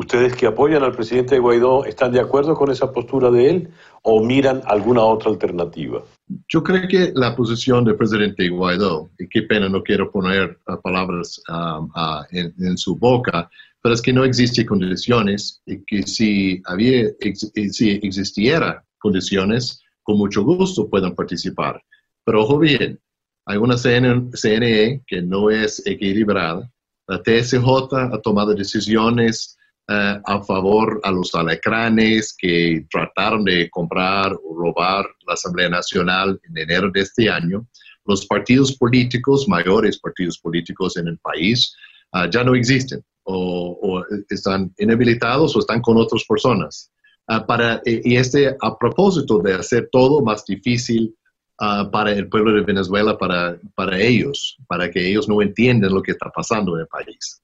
¿Ustedes que apoyan al presidente Guaidó están de acuerdo con esa postura de él o miran alguna otra alternativa? Yo creo que la posición del presidente Guaidó, y qué pena no quiero poner uh, palabras um, uh, en, en, su boca, pero es que no existen condiciones y que si, había, ex, si existiera condiciones, con mucho gusto puedan participar. Pero ojo bien, hay una CNE que no es equilibrada, la TSJ ha tomado decisiones uh, a favor a los alacranes que trataron de comprar o robar la Asamblea Nacional en enero de este año. Los partidos políticos, mayores partidos políticos en el país, uh, ya no existen o, o, están inhabilitados o están con otras personas. Uh, para, y este a propósito de hacer todo más difícil Uh, para el pueblo de Venezuela, para, para ellos, para que ellos no entiendan lo que está pasando en el país.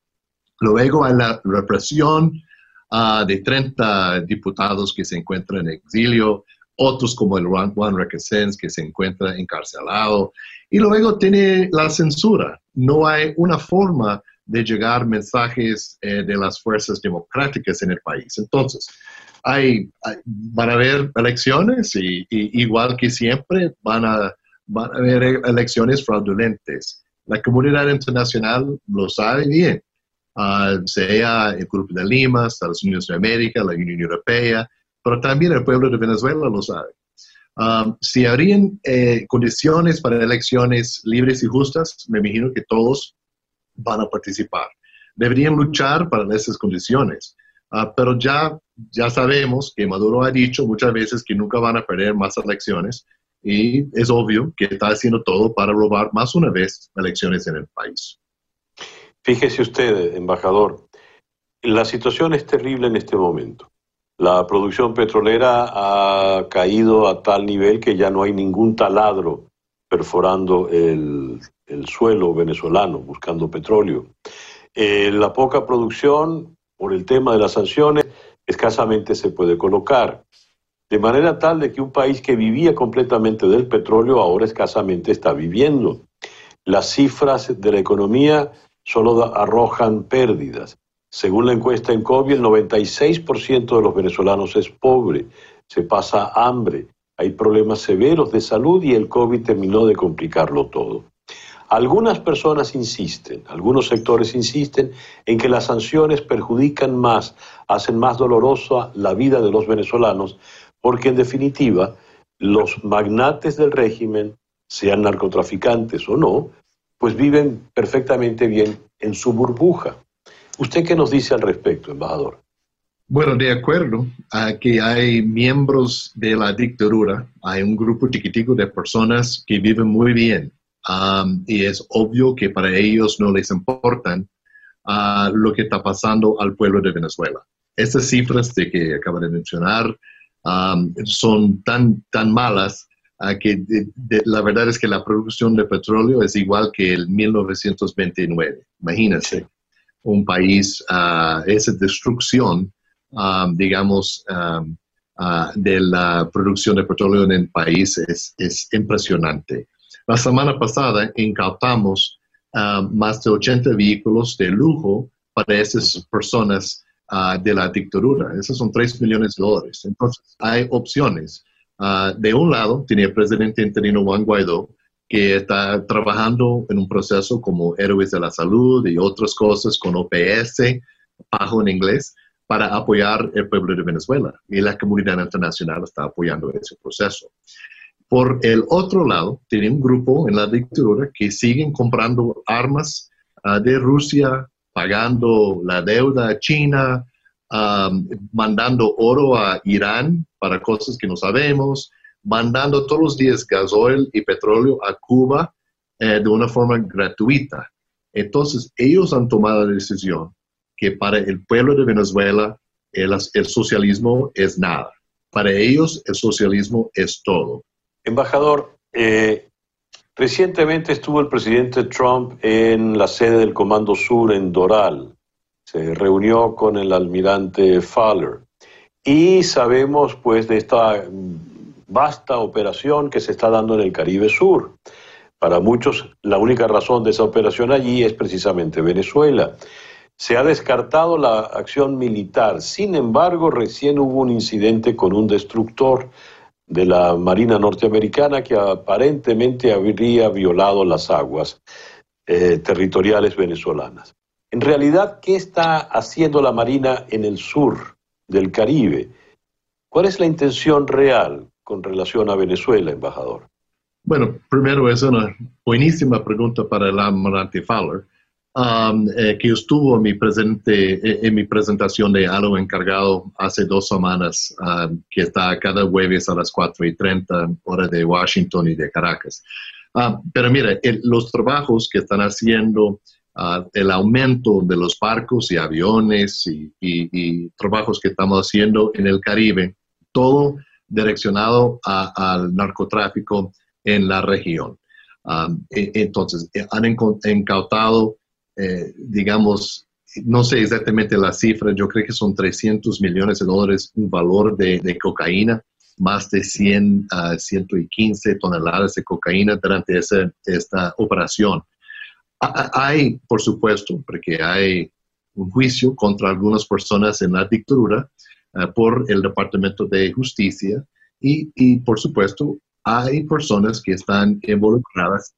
Luego hay la represión uh, de 30 diputados que se encuentran en exilio, otros como el Juan, Requesens que se encuentra encarcelado, y luego tiene la censura. No hay una forma de llegar mensajes eh, de las fuerzas democráticas en el país. Entonces, hay, van a haber elecciones y, igual que siempre van a, van a haber elecciones fraudulentas. La comunidad internacional lo sabe bien uh, sea el Grupo de Lima, Estados Unidos de América, la Unión Europea, pero también el pueblo de Venezuela lo sabe. Um, si habrían eh, condiciones para elecciones libres y justas, me imagino que todos van a participar. Deberían luchar para esas condiciones. Uh, pero ya, ya sabemos que Maduro ha dicho muchas veces que nunca van a perder más elecciones y es obvio que está haciendo todo para robar más una vez elecciones en el país. Fíjese usted, embajador, la situación es terrible en este momento. La producción petrolera ha caído a tal nivel que ya no hay ningún taladro perforando el, el suelo venezolano buscando petróleo. Eh, la poca producción, por el tema de las sanciones, escasamente se puede colocar. De manera tal de que un país que vivía completamente del petróleo ahora escasamente está viviendo. Las cifras de la economía solo arrojan pérdidas. Según la encuesta en COVID, el 96% de los venezolanos es pobre, se pasa hambre, hay problemas severos de salud y el COVID terminó de complicarlo todo. Algunas personas insisten, algunos sectores insisten en que las sanciones perjudican más, hacen más dolorosa la vida de los venezolanos, porque en definitiva los magnates del régimen, sean narcotraficantes o no, pues viven perfectamente bien en su burbuja. ¿Usted qué nos dice al respecto, embajador? Bueno, de acuerdo a que hay miembros de la dictadura, hay un grupo chiquitico de personas que viven muy bien y es obvio que para ellos no les importan uh, lo que está pasando al pueblo de Venezuela. Estas cifras de que acaba de mencionar son tan, tan malas que la verdad es que la producción de petróleo es igual que el 1929. Imagínense, un país, uh, esa destrucción, digamos, de la producción de petróleo en el país es, es impresionante. La semana pasada incautamos más de 80 vehículos de lujo para esas personas uh, de la dictadura. Esos son 3 millones de dólares. Entonces, hay opciones. Uh, de un lado, tiene el presidente interino Juan Guaidó, que está trabajando en un proceso como Héroes de la Salud y otras cosas con OPS, bajo en inglés, para apoyar el pueblo de Venezuela. Y la comunidad internacional está apoyando ese proceso. Por el otro lado, tiene un grupo en la dictadura que siguen comprando armas uh, de Rusia, pagando la deuda a China, mandando oro a Irán para cosas que no sabemos, mandando todos los días gasoil y petróleo a Cuba eh, de una forma gratuita. Entonces, ellos han tomado la decisión que para el pueblo de Venezuela el, el socialismo es nada. Para ellos el socialismo es todo. Embajador, eh, Recientemente estuvo el presidente Trump en la sede del Comando Sur en Doral. Se reunió con el almirante Fowler. Y sabemos pues de esta vasta operación que se está dando en el Caribe Sur. Para muchos la única razón de esa operación allí es precisamente Venezuela. Se ha descartado la acción militar. Sin embargo, recién hubo un incidente con un destructor de la Marina norteamericana que aparentemente habría violado las aguas eh, territoriales venezolanas. En realidad, ¿qué está haciendo la Marina en el sur del Caribe? ¿Cuál es la intención real con relación a Venezuela, embajador? Bueno, primero es una buenísima pregunta para el almirante Fowler. Um, eh, que estuvo en mi, presente, eh, en mi presentación de algo encargado hace dos semanas, um, que está cada jueves a las 4 y 30, hora de Washington y de Caracas. Uh, pero mira, los trabajos que están haciendo, uh, el aumento de los barcos y aviones y, trabajos que estamos haciendo en el Caribe, todo direccionado al narcotráfico en la región. Um, e, entonces, eh, han incautado eh, digamos, no sé exactamente la cifra, yo creo que son 300 millones de dólares un valor de, cocaína, más de 100 a 115 toneladas de cocaína durante esa, esta operación. Hay, por supuesto, porque hay un juicio contra algunas personas en la dictadura eh, por el Departamento de Justicia y, por supuesto, hay personas que están involucradas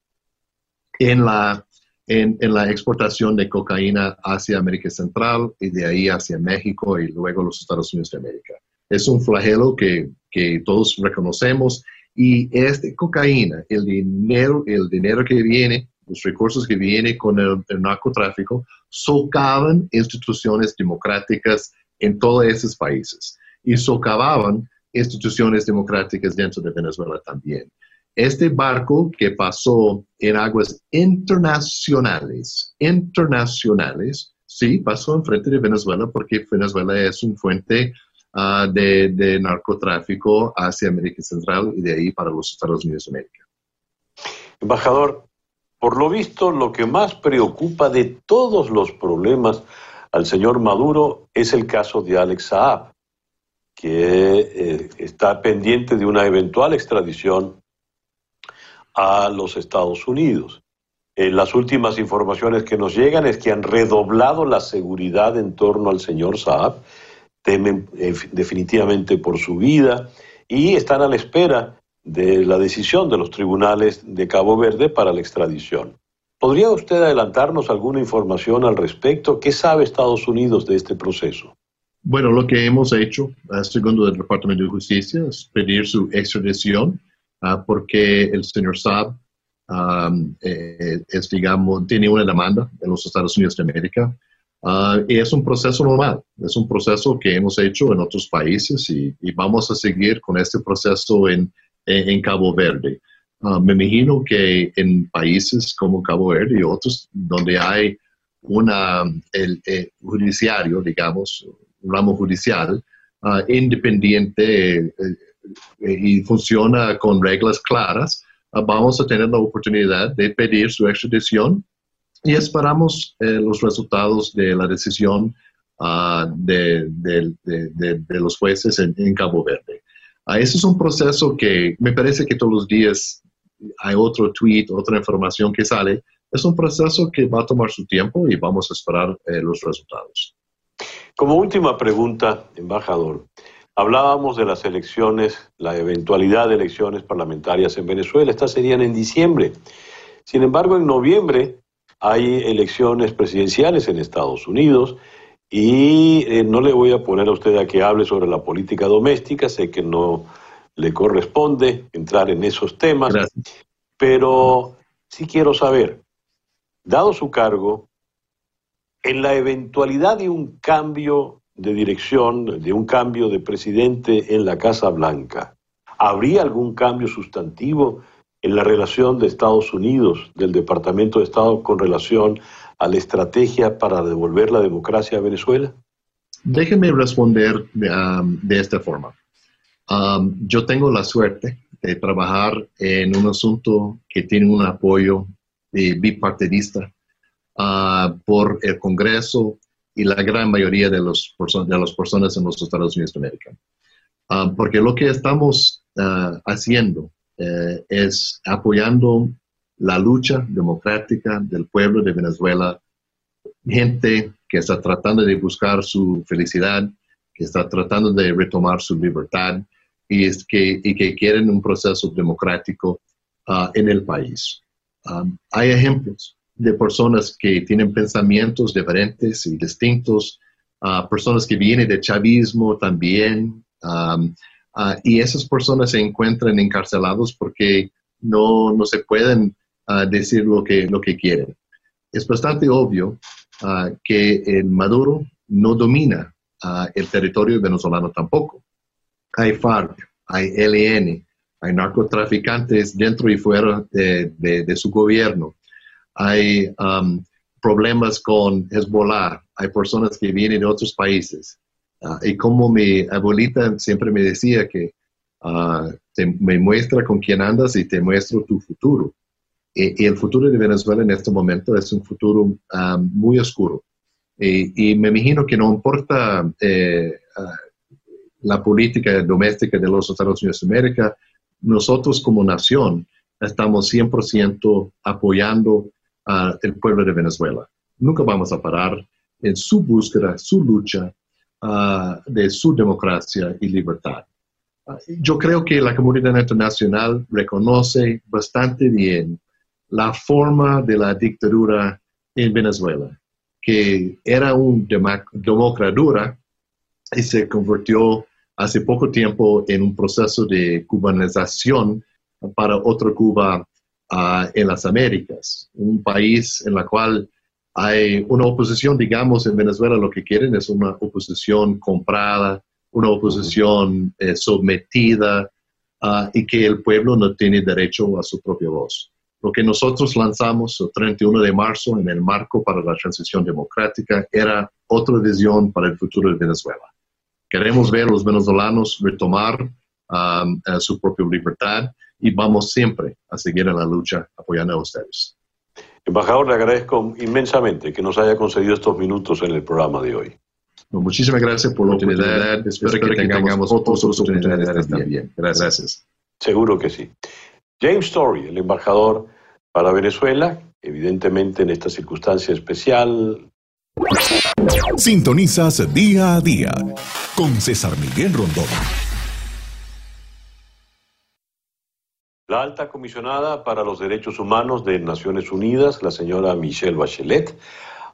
en la en, la exportación de cocaína hacia América Central y de ahí hacia México y luego los Estados Unidos de América. Es un flagelo que, que todos reconocemos y este cocaína, el dinero, el dinero que viene, los recursos que vienen con el, narcotráfico, socavan instituciones democráticas en todos esos países y socavaban instituciones democráticas dentro de Venezuela también. Este barco que pasó en aguas internacionales, internacionales, sí, pasó enfrente de Venezuela porque Venezuela es un fuente ah, de, narcotráfico hacia América Central y de ahí para los Estados Unidos de América. Embajador, por lo visto, lo que más preocupa de todos los problemas al señor Maduro es el caso de Alex Saab, que eh, está pendiente de una eventual extradición a los Estados Unidos. Eh, las últimas informaciones que nos llegan es que han redoblado la seguridad en torno al señor Saab, temen eh, definitivamente por su vida y están a la espera de la decisión de los tribunales de Cabo Verde para la extradición. ¿Podría usted adelantarnos alguna información al respecto? ¿Qué sabe Estados Unidos de este proceso? Bueno, lo que hemos hecho, eh, segundo el Departamento de Justicia, es pedir su extradición Ah, porque el señor Saab eh, es, digamos, tiene una demanda en los Estados Unidos de América. Uh, y es un proceso normal, es un proceso que hemos hecho en otros países y, vamos a seguir con este proceso en, en, Cabo Verde. Ah, me imagino que en países como Cabo Verde y otros donde hay una, el, judiciario, digamos, un ramo judicial independiente, eh, y funciona con reglas claras, vamos a tener la oportunidad de pedir su extradición y esperamos los resultados de la decisión de, los jueces en, Cabo Verde. Ese es un proceso que me parece que todos los días hay otro tweet, otra información que sale. Es un proceso que va a tomar su tiempo y vamos a esperar eh, los resultados. Como última pregunta, embajador, hablábamos de las elecciones, la eventualidad de elecciones parlamentarias en Venezuela. Estas serían en diciembre. Sin embargo, en noviembre hay elecciones presidenciales en Estados Unidos y eh, no le voy a poner a usted a que hable sobre la política doméstica, sé que no le corresponde entrar en esos temas, pero sí quiero saber, dado su cargo, en la eventualidad de un cambio de dirección, de un cambio de presidente en la Casa Blanca, ¿habría algún cambio sustantivo en la relación de Estados Unidos, del Departamento de Estado, con relación a la estrategia para devolver la democracia a Venezuela? Déjeme responder um, de esta forma. Um, yo tengo la suerte de trabajar en un asunto que tiene un apoyo eh, bipartidista uh, por el Congreso y la gran mayoría de, los de las personas en los Estados Unidos de América. Um, porque lo que estamos uh, haciendo eh, es apoyando la lucha democrática del pueblo de Venezuela, gente que está tratando de buscar su felicidad, que está tratando de retomar su libertad, y, es que, y que quieren un proceso democrático ah, en el país. Um, hay ejemplos de personas que tienen pensamientos diferentes y distintos, uh, personas que vienen de chavismo también, y esas personas se encuentran encarcelados porque no, no se pueden decir lo que, lo que quieren. Es bastante obvio que el Maduro no domina el territorio venezolano tampoco hay FARC, hay LN, hay narcotraficantes dentro y fuera de, su gobierno, hay um, problemas con Hezbollah, hay personas que vienen de otros países. Ah, y como mi abuelita siempre me decía que uh, me muestra con quién andas y te muestro tu futuro. Y, el futuro de Venezuela en este momento es un futuro um, muy oscuro. Y, me imagino que no importa eh, ah, la política doméstica de los Estados Unidos de América, nosotros como nación estamos 100% apoyando al pueblo de Venezuela. Nunca vamos a parar en su búsqueda, su lucha ah, de su democracia y libertad. Ah, yo creo que la comunidad internacional reconoce bastante bien la forma de la dictadura en Venezuela, que era una democracia y se convirtió hace poco tiempo en un proceso de cubanización para otra Cuba ah, en las Américas, un país en la cual hay una oposición, digamos, en Venezuela lo que quieren es una oposición comprada, una oposición eh, sometida ah, y que el pueblo no tiene derecho a su propia voz. Lo que nosotros lanzamos el 31 de marzo en el marco para la transición democrática era otra visión para el futuro de Venezuela. Queremos ver a los venezolanos retomar um, su propia libertad y vamos siempre a seguir en la lucha apoyando a ustedes. Embajador, le agradezco inmensamente que nos haya concedido estos minutos en el programa de hoy. muchísimas gracias por la oportunidad. Espero, que, tengamos otras oportunidades también. Gracias. Seguro que sí. James Story, el embajador para Venezuela, evidentemente en esta circunstancia especial, Sintonizas día a día con César Miguel Rondón. La alta comisionada para los derechos humanos de Naciones Unidas, la señora Michelle Bachelet,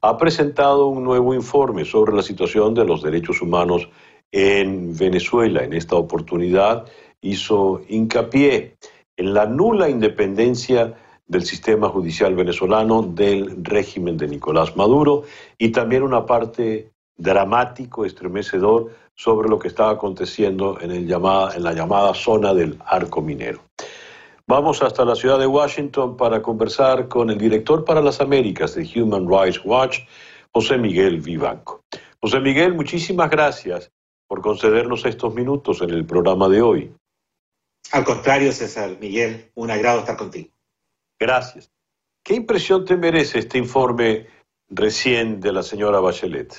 ha presentado un nuevo informe sobre la situación de los derechos humanos en Venezuela. En esta oportunidad hizo hincapié en la nula independencia del sistema judicial venezolano, del régimen de Nicolás Maduro y también una parte dramático, estremecedor sobre lo que estaba aconteciendo en, el llamada, en la llamada zona del arco minero. Vamos hasta la ciudad de Washington para conversar con el director para las Américas de Human Rights Watch, José Miguel Vivanco. José Miguel, muchísimas gracias por concedernos estos minutos en el programa de hoy. Al contrario, César Miguel, un agrado estar contigo. Gracias. ¿Qué impresión te merece este informe recién de la señora Bachelet?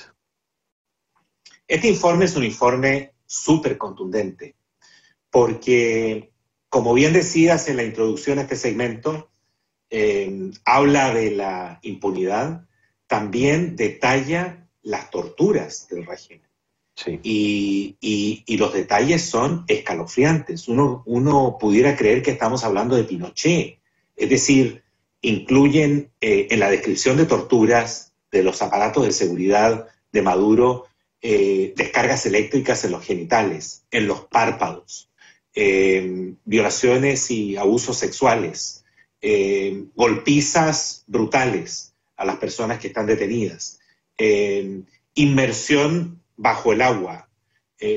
Este informe es un informe súper contundente, porque, como bien decías en la introducción a este segmento, eh, habla de la impunidad, también detalla las torturas del régimen. Y, los detalles son escalofriantes. Uno, uno pudiera creer que estamos hablando de Pinochet. Es decir, incluyen eh, en la descripción de torturas de los aparatos de seguridad de Maduro eh, descargas eléctricas en los genitales, en los párpados, eh, violaciones y abusos sexuales, golpizas brutales a las personas que están detenidas, inmersión bajo el agua.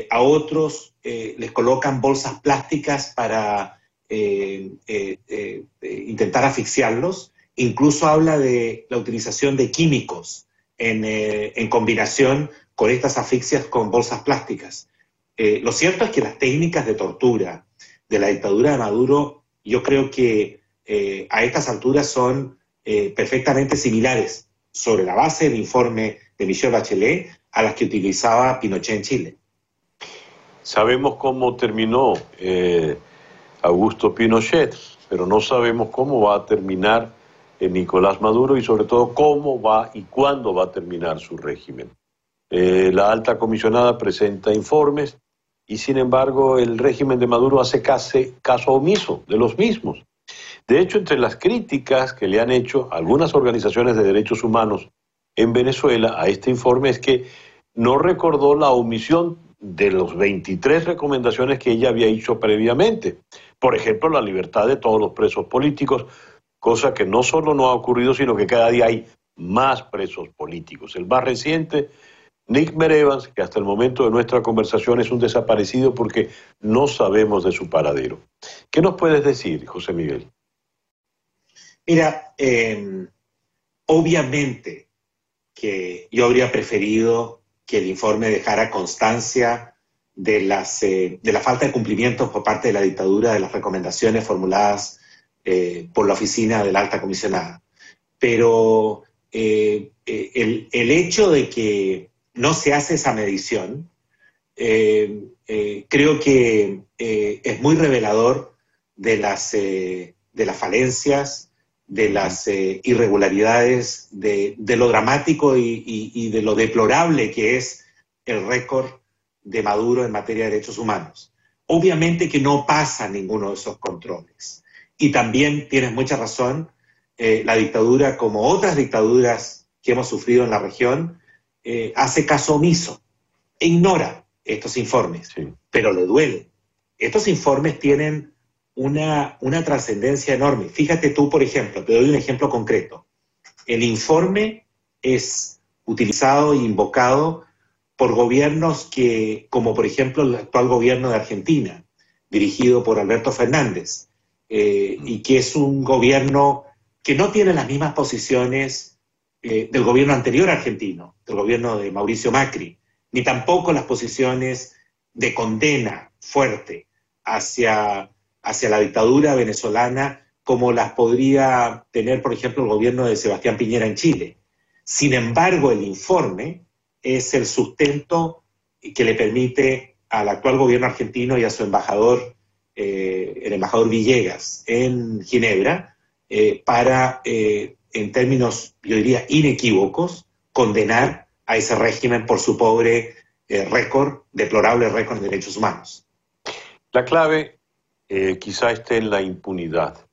a otros les colocan bolsas plásticas para eh, eh, eh, intentar asfixiarlos. Incluso habla de la utilización de químicos en, combinación con estas asfixias con bolsas plásticas. lo cierto es que las técnicas de tortura de la dictadura de Maduro, yo creo que a estas alturas son perfectamente similares sobre la base del informe de Michel Bachelet a las que utilizaba Pinochet en Chile. Sabemos cómo terminó Augusto Pinochet, pero no sabemos cómo va a terminar Nicolás Maduro y sobre todo cómo va y cuándo va a terminar su régimen. Eh, la alta comisionada presenta informes y sin embargo el régimen de Maduro hace caso omiso de los mismos. De hecho, entre las críticas que le han hecho algunas organizaciones de derechos humanos en Venezuela a este informe es que no recordó la omisión de los 23 recomendaciones que ella había hecho previamente. Por ejemplo, la libertad de todos los presos políticos, cosa que no solo no ha ocurrido, sino que cada día hay más presos políticos. El más reciente, Nick Merevans, que hasta el momento de nuestra conversación es un desaparecido porque no sabemos de su paradero. ¿Qué nos puedes decir, José Miguel? Mira, em, obviamente que yo habría preferido que el informe dejara constancia de, las, eh, de la falta de cumplimiento por parte de la dictadura de las recomendaciones formuladas eh, por la oficina de la alta comisionada. Pero eh, el, el, hecho de que no se hace esa medición, creo que es muy revelador de las, de las falencias, de las irregularidades, de, de, lo dramático y, y, y de lo deplorable que es el récord de Maduro en materia de derechos humanos. Obviamente que no pasa ninguno de esos controles. Y también tienes mucha razón, eh, la dictadura, como otras dictaduras que hemos sufrido en la región, eh, hace caso omiso e ignora estos informes, pero le duele. Estos informes tienen una, una trascendencia enorme. Fíjate tú, por ejemplo, te doy un ejemplo concreto. El informe es utilizado e invocado por gobiernos que, como por ejemplo el actual gobierno de Argentina, dirigido por Alberto Fernández, eh, y que es un gobierno que no tiene las mismas posiciones eh, del gobierno anterior argentino, del gobierno de Mauricio Macri, ni tampoco las posiciones de condena fuerte hacia, hacia la dictadura venezolana como las podría tener, por ejemplo, el gobierno de Sebastián Piñera en Chile. Sin embargo, el informe es el sustento que le permite al actual gobierno argentino y a su embajador, eh, el embajador Villegas, en Ginebra, eh, para, eh, en términos, yo diría, inequívocos, condenar a ese régimen por su pobre récord, deplorable récord de derechos humanos. La clave quizá esté en la impunidad.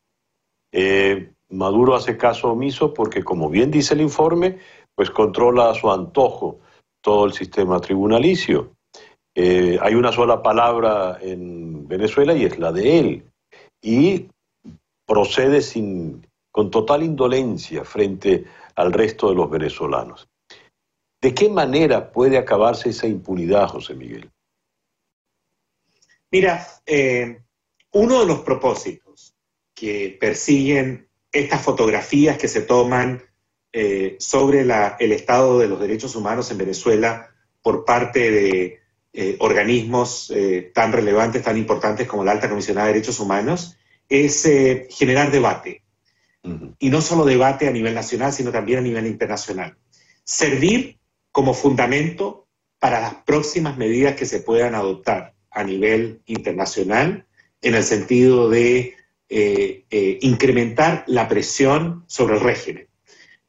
Maduro hace caso omiso porque, como bien dice el informe, pues controla a su antojo todo el sistema tribunalicio. Eh, hay una sola palabra en Venezuela y es la de él. Y procede sin, con total indolencia frente al resto de los venezolanos. ¿De qué manera puede acabarse esa impunidad, José Miguel? Mira, eh, uno de los propósitos que persiguen estas fotografías que se toman eh, sobre el estado de los derechos humanos en Venezuela por parte de eh, organismos eh, tan relevantes, tan importantes como la Alta Comisionada de Derechos Humanos, es generar debate. Y no solo debate a nivel nacional, sino también a nivel internacional. Servir como fundamento para las próximas medidas que se puedan adoptar a nivel internacional en el sentido de incrementar la presión sobre el régimen.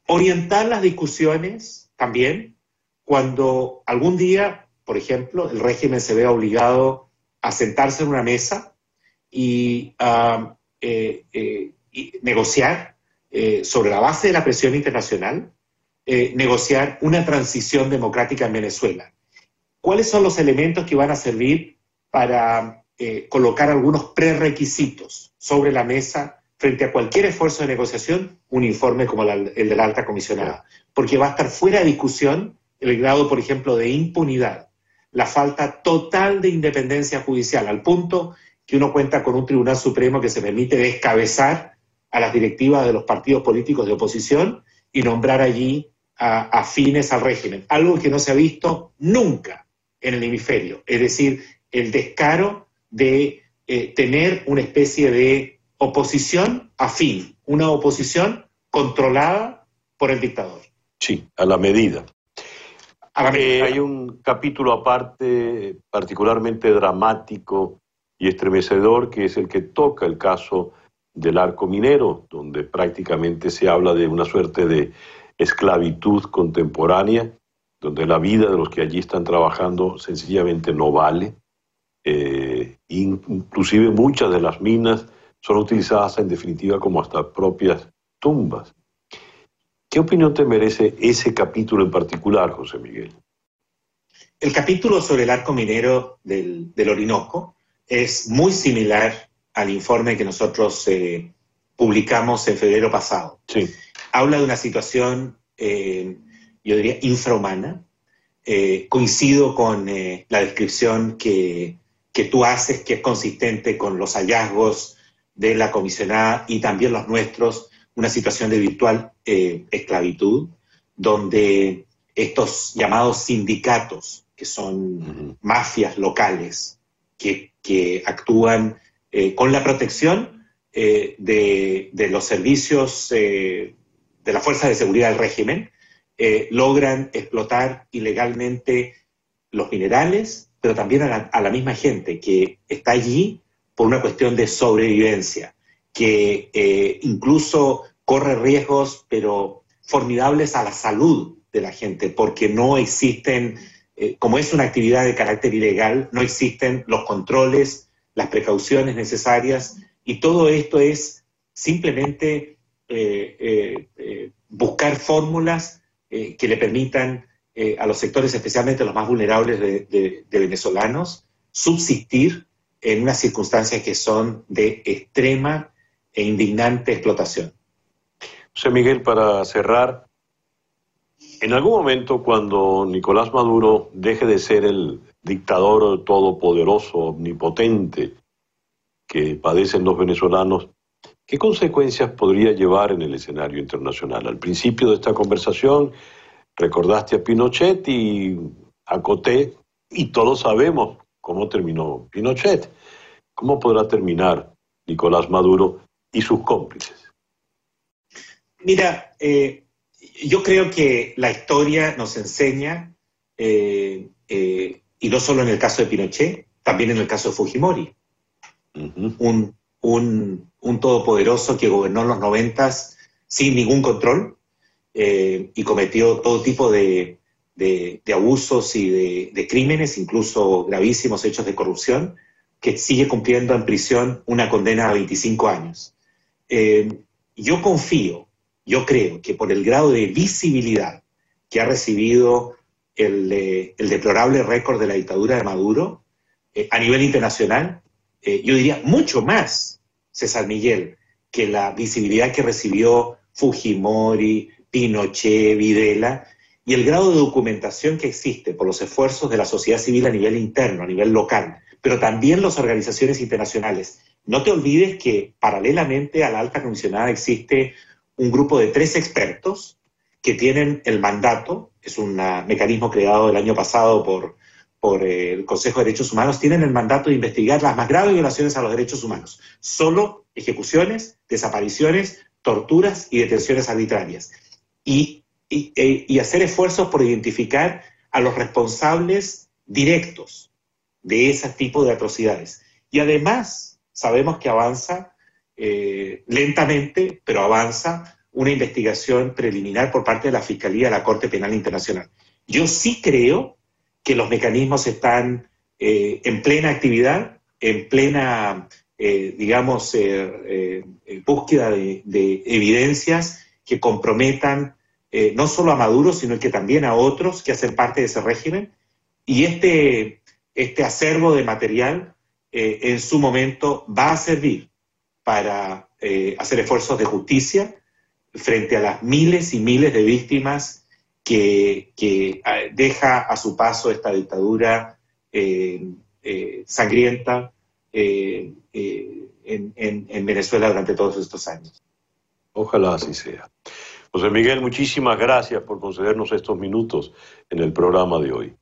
Orientar las discusiones también cuando algún día por ejemplo, el régimen se ve obligado a sentarse en una mesa y eh, eh, negociar eh, sobre la base de la presión internacional, negociar una transición democrática en Venezuela. ¿Cuáles son los elementos que van a servir para colocar algunos prerequisitos sobre la mesa frente a cualquier esfuerzo de negociación, un informe como el de la alta comisionada? Porque va a estar fuera de discusión el grado, por ejemplo, de impunidad la falta total de independencia judicial, al punto que uno cuenta con un Tribunal Supremo que se permite descabezar a las directivas de los partidos políticos de oposición y nombrar allí a, afines al régimen, algo que no se ha visto nunca en el hemisferio, es decir, el descaro de eh, tener una especie de oposición afín, una oposición controlada por el dictador. Sí, a la medida. Eh, hay un capítulo aparte particularmente dramático y estremecedor que es el que toca el caso del arco minero, donde prácticamente se habla de una suerte de esclavitud contemporánea, donde la vida de los que allí están trabajando sencillamente no vale. Eh, inclusive muchas de las minas son utilizadas en definitiva como hasta propias tumbas. ¿Qué opinión te merece ese capítulo en particular, José Miguel? El capítulo sobre el arco minero del, Orinoco es muy similar al informe que nosotros eh, publicamos en febrero pasado. Sí. Habla de una situación, eh, yo diría, infrahumana. Eh, coincido con la descripción que, que tú haces, que es consistente con los hallazgos de la comisionada y también los nuestros una situación de virtual eh, esclavitud, donde estos llamados sindicatos, que son mafias locales, que, actúan eh, con la protección eh, de, los servicios de la Fuerza de Seguridad del régimen, logran explotar ilegalmente los minerales, pero también a la misma gente que está allí por una cuestión de sobrevivencia que eh, incluso corre riesgos, pero formidables a la salud de la gente, porque no existen, eh, como es una actividad de carácter ilegal, no existen los controles, las precauciones necesarias, y todo esto es simplemente eh, buscar fórmulas que le permitan a los sectores, especialmente los más vulnerables de venezolanos, subsistir en unas circunstancias que son de extrema e indignante explotación. José Miguel, para cerrar, en algún momento cuando Nicolás Maduro deje de ser el dictador todopoderoso, omnipotente que padecen los venezolanos, ¿qué consecuencias podría llevar en el escenario internacional? Al principio de esta conversación recordaste a Pinochet y a Coté, y todos sabemos cómo terminó Pinochet. ¿Cómo podrá terminar Nicolás Maduro y sus cómplices? Mira, eh, yo creo que la historia nos enseña, eh, eh, y no solo en el caso de Pinochet, también en el caso de Fujimori, un, todopoderoso que gobernó en los noventas sin ningún control y cometió todo tipo de, abusos y de, de, crímenes, incluso gravísimos hechos de corrupción, que sigue cumpliendo en prisión una condena a 25 años. Eh, yo confío, yo creo que por el grado de visibilidad que ha recibido el, eh, deplorable récord de la dictadura de Maduro eh, a nivel internacional, yo diría mucho más, César Miguel, que la visibilidad que recibió Fujimori, Pinochet, Videla, y el grado de documentación que existe por los esfuerzos de la sociedad civil a nivel interno, a nivel local, pero también las organizaciones internacionales. No te olvides que paralelamente a la alta comisionada existe un grupo de tres expertos que tienen el mandato, es un mecanismo creado el año pasado por, por el Consejo de Derechos Humanos tienen el mandato de investigar las más graves violaciones a los derechos humanos. Solo ejecuciones, desapariciones, torturas y detenciones arbitrarias. Y, e, y, hacer esfuerzos por identificar a los responsables directos de ese tipo de atrocidades. Y además sabemos que avanza eh, lentamente, pero avanza una investigación preliminar por parte de la Fiscalía de la Corte Penal Internacional. Yo sí creo que los mecanismos están eh, en plena actividad, en plena, eh, digamos, búsqueda de, evidencias que comprometan no solo a Maduro, sino que también a otros que hacen parte de ese régimen. Y este, este acervo de material en su momento va a servir para hacer esfuerzos de justicia frente a las miles y miles de víctimas que, ah, deja a su paso esta dictadura eh, eh, sangrienta eh, en, en, Venezuela durante todos estos años. Ojalá así sea. José Miguel, muchísimas gracias por concedernos estos minutos en el programa de hoy.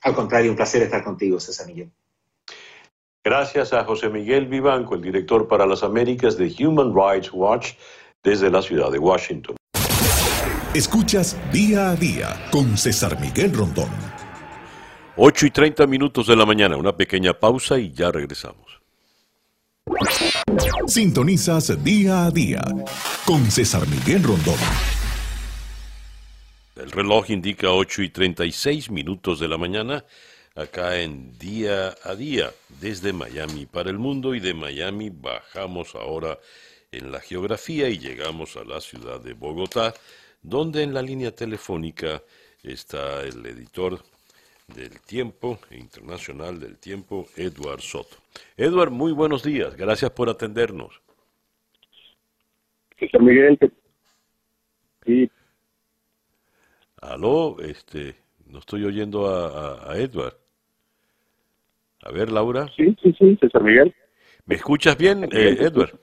Al contrario, un placer estar contigo, César Miguel. Gracias a José Miguel Vivanco, el director para las Américas de Human Rights Watch, desde la ciudad de Washington. Escuchas día a día con César Miguel Rondón. 8 y 30 minutos de la mañana, una pequeña pausa y ya regresamos. Sintonizas día a día con César Miguel Rondón. El reloj indica 8 y 36 minutos de la mañana, acá en día a día, desde Miami para el mundo y de Miami bajamos ahora en la geografía y llegamos a la ciudad de Bogotá donde en la línea telefónica está el editor del Tiempo, Internacional del Tiempo, Edward Soto. Edward, muy buenos días, gracias por atendernos. César Miguel, sí. Aló, este, no estoy oyendo a, Edward. A ver, Laura. Sí, sí, sí, César Miguel. ¿Me escuchas bien, eh, Edward?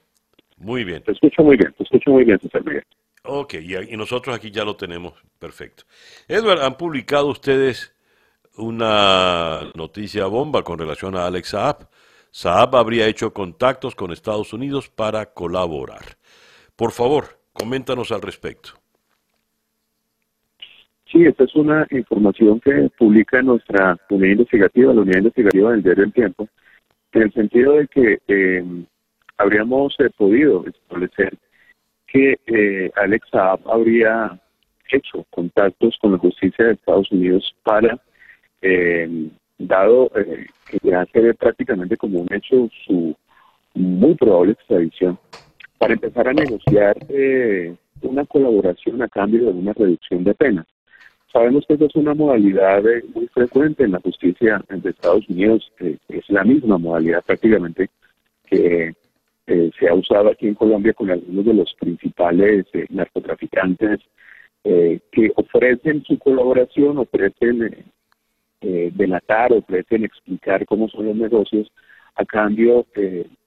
Muy bien. Te escucho muy bien, te escucho muy bien, César Miguel. Ok, y, nosotros aquí ya lo tenemos perfecto. Edward, han publicado ustedes una noticia bomba con relación a Alex Saab. Saab habría hecho contactos con Estados Unidos para colaborar. Por favor, coméntanos al respecto. Sí, esta es una información que publica nuestra unidad investigativa, la unidad investigativa del diario El Tiempo, en el sentido de que eh, habríamos eh, podido establecer que eh, Alex Saab habría hecho contactos con la justicia de Estados Unidos para, eh, dado eh, que ya se ve prácticamente como un hecho su muy probable extradición, para empezar a negociar eh, una colaboración a cambio de una reducción de penas. Sabemos que esa es una modalidad muy frecuente en la justicia de Estados Unidos, es la misma modalidad prácticamente que eh, se ha usado aquí en Colombia con algunos de los principales eh, narcotraficantes eh, que ofrecen su colaboración, ofrecen delatar, ofrecen explicar cómo son los negocios a cambio,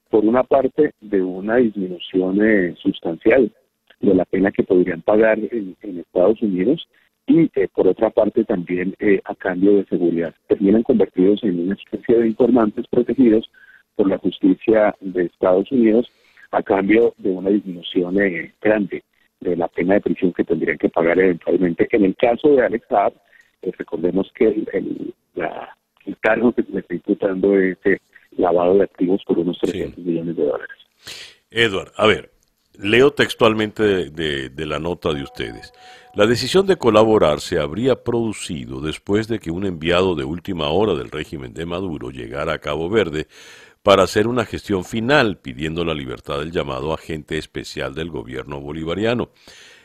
por una parte, de una disminución sustancial de la pena que podrían pagar en, Estados Unidos y por otra parte también a cambio de seguridad. Terminan convertidos en una especie de informantes protegidos por la justicia de Estados Unidos a cambio de una disminución eh, grande de la pena de prisión que tendrían que pagar eventualmente. En el caso de Alex Saab, eh, recordemos que el, cargo que se le está imputando es eh, lavado de activos por unos 300 millones de dólares. Edward, a ver, leo textualmente de, la nota de ustedes. La decisión de colaborar se habría producido después de que un enviado de última hora del régimen de Maduro llegara a Cabo Verde para hacer una gestión final pidiendo la libertad del llamado agente especial del gobierno bolivariano.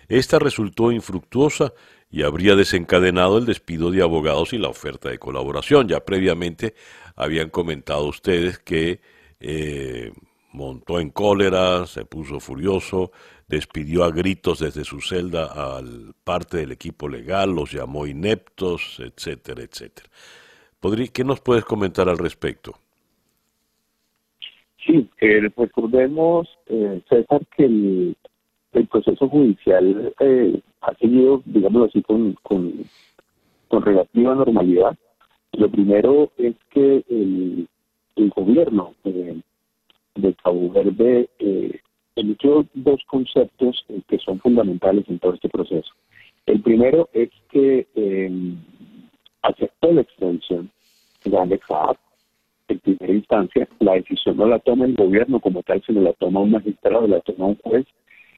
Esta resultó infructuosa y habría desencadenado el despido de abogados y la oferta de colaboración. Ya previamente habían comentado ustedes que eh, montó en cólera, se puso furioso, despidió a gritos desde su celda al parte del equipo legal, los llamó ineptos, etcétera, etcétera. ¿Qué nos puedes comentar al respecto? Sí, eh, recordemos, eh, César, que el, proceso judicial eh, ha seguido, digámoslo así, con, con, relativa normalidad. Lo primero es que el, gobierno eh, de Cabo Verde eh, emitió dos conceptos que son fundamentales en todo este proceso. El primero es que eh, aceptó la extradición de Saab en primera instancia. La decisión no la toma el gobierno como tal, sino la toma un magistrado, la toma un juez,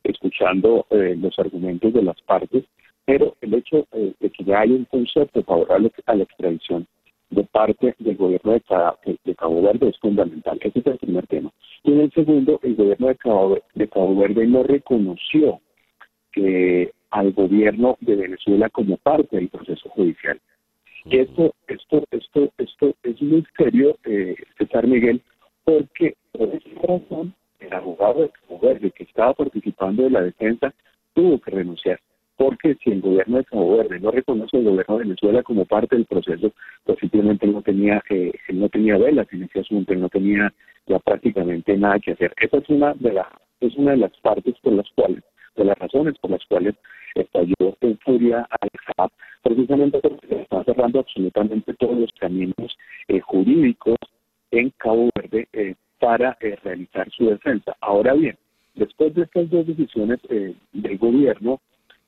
escuchando eh, los argumentos de las partes. Pero el hecho eh, de que ya hay un concepto favorable a la extradición de parte del gobierno de, Cabo Verde es fundamental. Ese es el primer tema. Y en el segundo, el gobierno de Cabo, de Cabo Verde no reconoció que al gobierno de Venezuela como parte del proceso judicial. Esto, esto, esto, esto es muy serio, eh, César Miguel, porque por esa razón el abogado de Cabo Verde que estaba participando de la defensa tuvo que renunciar porque si el gobierno de Cabo Verde no reconoce al gobierno de Venezuela como parte del proceso, pues simplemente no tenía, eh, no tenía velas en ese asunto, no tenía ya prácticamente nada que hacer. Esa es una de las, es una de las partes por las cuales, de las razones por las cuales estalló en furia al JAP, precisamente porque se están cerrando absolutamente todos los caminos eh, jurídicos en Cabo Verde eh, para eh, realizar su defensa. Ahora bien, después decisiones del gobierno,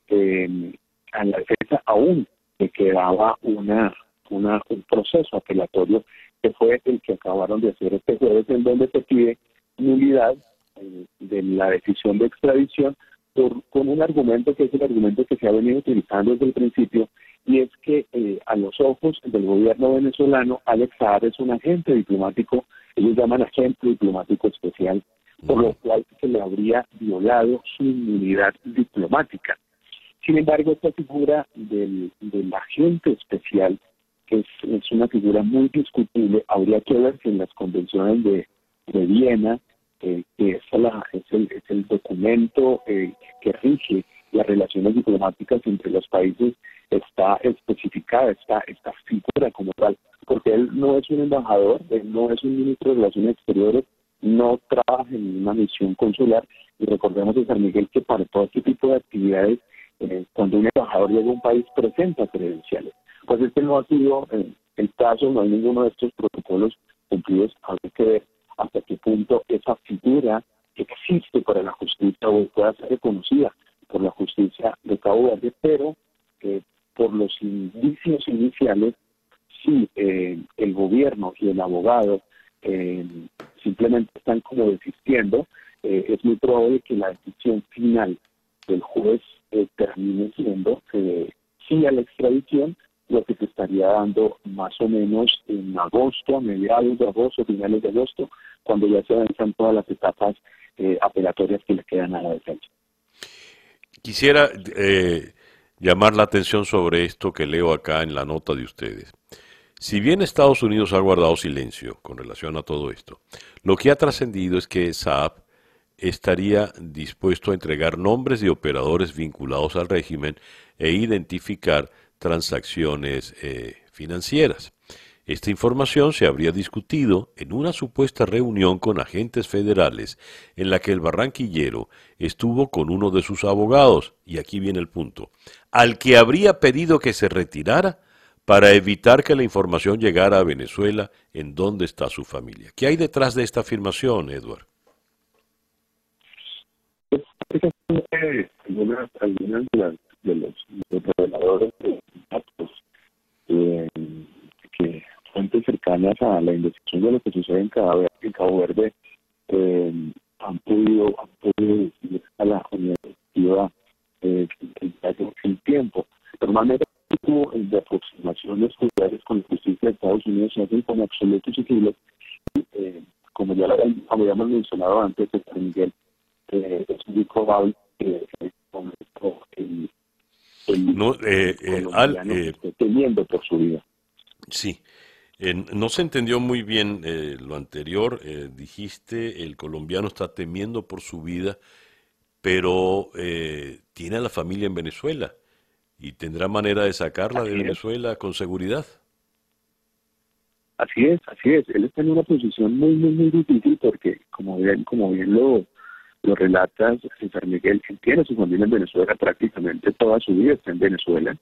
eh, a la defensa aún le quedaba una, una, un proceso apelatorio que fue el que acabaron de hacer este jueves, en donde se pide nulidad eh, de la decisión de extradición por, con un argumento que es el argumento que se ha venido utilizando desde el principio, y es que eh, a los ojos del gobierno venezolano, Alex Saab es un agente diplomático, ellos llaman agente diplomático especial, por lo habría violado su inmunidad diplomática. Sin embargo, esta figura del, agente especial, que es, una figura muy discutible, habría que ver si en las convenciones de, Viena, eh, que es, el, documento eh, que rige las relaciones diplomáticas entre los países, está especificada esta, esta figura como tal, porque él no es un embajador, él no es un ministro de Relaciones Exteriores, no trabaja en una misión consular, y recordemos de San Miguel que para todo este tipo de actividades eh, cuando un embajador llega a un país presenta credenciales. Pues este no ha sido eh, el caso, no hay ninguno de estos protocolos cumplidos. Habría que ver hasta qué punto esa figura existe para la justicia o pueda ser reconocida por la justicia de Cabo Verde, pero eh, por los indicios iniciales, si el gobierno y el abogado simplemente están como desistiendo, es muy probable que la decisión final del juez eh, termine siendo que sí a la extradición, lo que se estaría dando más o menos en agosto, a mediados de agosto, finales de agosto, cuando ya se avanzan todas las etapas eh, apelatorias que le quedan a la defensa. Quisiera eh, llamar la atención sobre esto que leo acá en la nota de ustedes. Si bien Estados Unidos ha guardado silencio con relación a todo esto, lo que ha trascendido es que Saab estaría dispuesto a entregar nombres de operadores vinculados al régimen e identificar transacciones eh, financieras. Esta información se habría discutido en una supuesta reunión con agentes federales en la que el barranquillero estuvo con uno de sus abogados, y aquí viene el punto, al que habría pedido que se retirara para evitar que la información llegara a Venezuela en donde está su familia. ¿Qué hay detrás de esta afirmación, Edward? algunas, algunas de, los, reveladores de datos eh, que fuentes cercanas a la investigación de lo que sucede en Cabo Verde eh, han podido han podido decir a la universidad eh, el tiempo. Normalmente tipo de aproximaciones judiciales con la justicia de Estados Unidos se hacen con absolutos sigilo. Eh, como ya lo habíamos mencionado antes, Miguel, eh, es muy probable que el, el, no, eh, eh, al, eh, esté temiendo por su vida. Sí. no se entendió muy bien lo anterior. dijiste, el colombiano está temiendo por su vida, pero tiene a la familia en Venezuela y tendrá manera de sacarla de Venezuela con seguridad. Así es, así es. Él está en una posición muy, muy, muy difícil porque, como bien, como bien lo, lo relata César Miguel, tiene su familia en Venezuela prácticamente toda su vida está en Venezuela.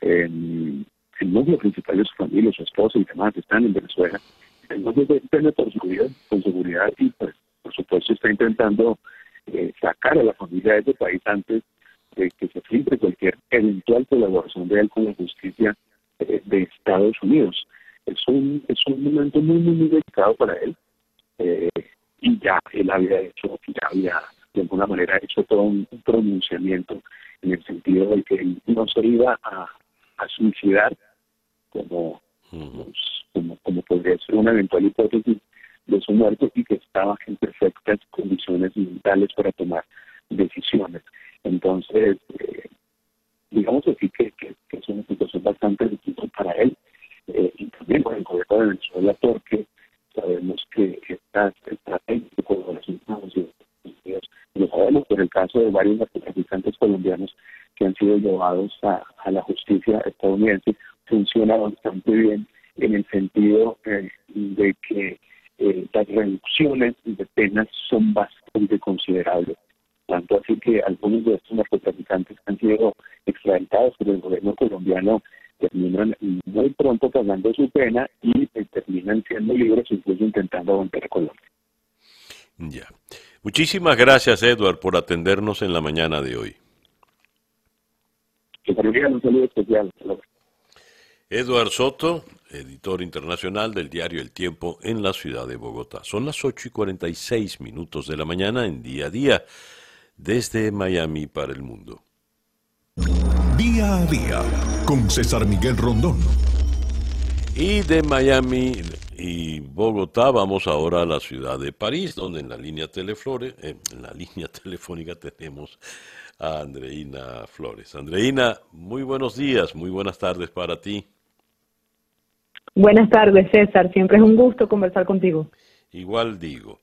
el núcleo principal de su familia, su esposa y demás están en Venezuela. Entonces depende por seguridad, con seguridad y pues por supuesto está intentando eh, sacar a la familia de ese país antes de que se filtre cualquier eventual colaboración de él con la justicia eh, de Estados Unidos. Es un, es un momento muy, muy, muy delicado para él. Eh, y ya él había hecho, ya había de alguna manera hecho todo un, pronunciamiento en el sentido de que no se iba a, suicidar como, como, como podría ser una eventual hipótesis de su muerte y que estaba en perfectas condiciones mentales para tomar decisiones. Entonces, eh, digamos así que, es una situación bastante difícil para él eh, y también por el gobierno de Venezuela porque sabemos que esta estrategia de con los Estados lo sabemos por el caso de varios narcotraficantes colombianos que han sido llevados a, a la justicia estadounidense, funciona bastante bien en el sentido eh, de que eh, las reducciones de penas son bastante considerables. Tanto así que algunos de estos narcotraficantes han sido extraditados por el gobierno colombiano, terminan muy pronto pagando su pena y eh, terminan siendo libres, incluso intentando volver a Colombia. Ya. Muchísimas gracias, Edward, por atendernos en la mañana de hoy. Que un saludo especial. Edward Soto, editor internacional del diario El Tiempo en la ciudad de Bogotá. Son las 8 y 46 minutos de la mañana en día a día desde Miami para el mundo. Día a día con César Miguel Rondón. Y de Miami y Bogotá vamos ahora a la ciudad de París, donde en la línea Teleflores, eh, en la línea telefónica tenemos a Andreina Flores. Andreina, muy buenos días, muy buenas tardes para ti. Buenas tardes, César. Siempre es un gusto conversar contigo. Igual digo.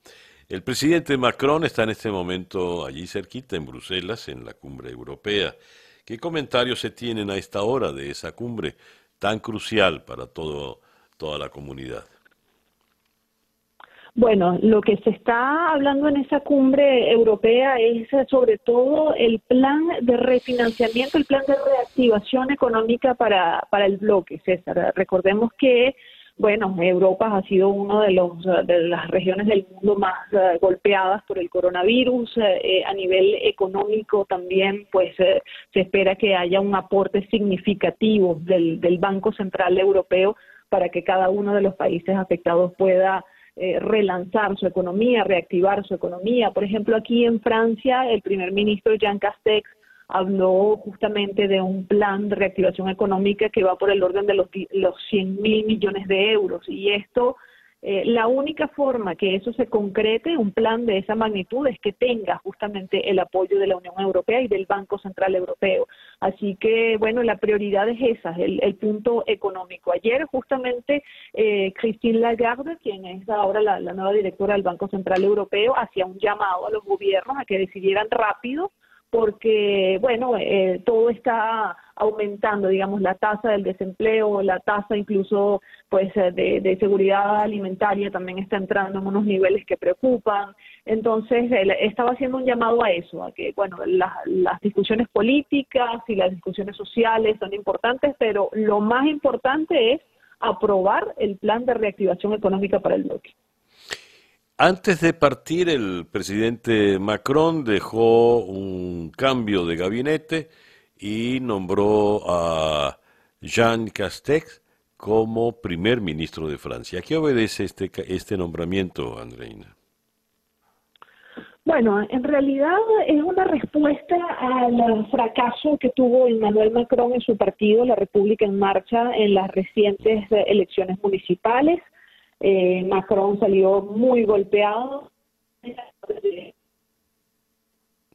El presidente Macron está en este momento allí cerquita, en Bruselas, en la cumbre europea. ¿Qué comentarios se tienen a esta hora de esa cumbre tan crucial para todo, toda la comunidad? Bueno, lo que se está hablando en esa cumbre europea es eh, sobre todo el plan de refinanciamiento, el plan de reactivación económica para, para el bloque, César. Recordemos que, bueno, Europa ha sido una de, los, de las regiones del mundo más eh, golpeadas por el coronavirus. Eh, a nivel económico también, pues se espera que haya un aporte significativo del, del Banco Central Europeo para que cada uno de los países afectados pueda eh, relanzar su economía, reactivar su economía. Por ejemplo, aquí en Francia, el primer ministro Jean Castex habló justamente de un plan de reactivación económica que va por el orden de los, los 100 mil millones de euros. Y esto eh, la única forma que eso se concrete, un plan de esa magnitud, es que tenga justamente el apoyo de la Unión Europea y del Banco Central Europeo. Así que, bueno, la prioridad es esa, el, punto económico. Ayer, justamente, eh, Christine Lagarde, quien es ahora la, la nueva directora del Banco Central Europeo, hacía un llamado a los gobiernos a que decidieran rápido porque, bueno, eh, todo está aumentando, digamos, la tasa del desempleo, la tasa incluso, pues, eh, de, seguridad alimentaria también está entrando en unos niveles que preocupan. Entonces, estaba haciendo un llamado a eso, a que, bueno, las discusiones políticas y las discusiones sociales son importantes, pero lo más importante es aprobar el plan de reactivación económica para el bloque. Antes de partir, el presidente Macron dejó un cambio de gabinete y nombró a Jean Castex como primer ministro de Francia. ¿A qué obedece este, este nombramiento, Andreina? Bueno, en realidad es una respuesta al fracaso que tuvo Emmanuel Macron en su partido, la República en Marcha, en las recientes elecciones municipales. Eh, Macron salió muy golpeado.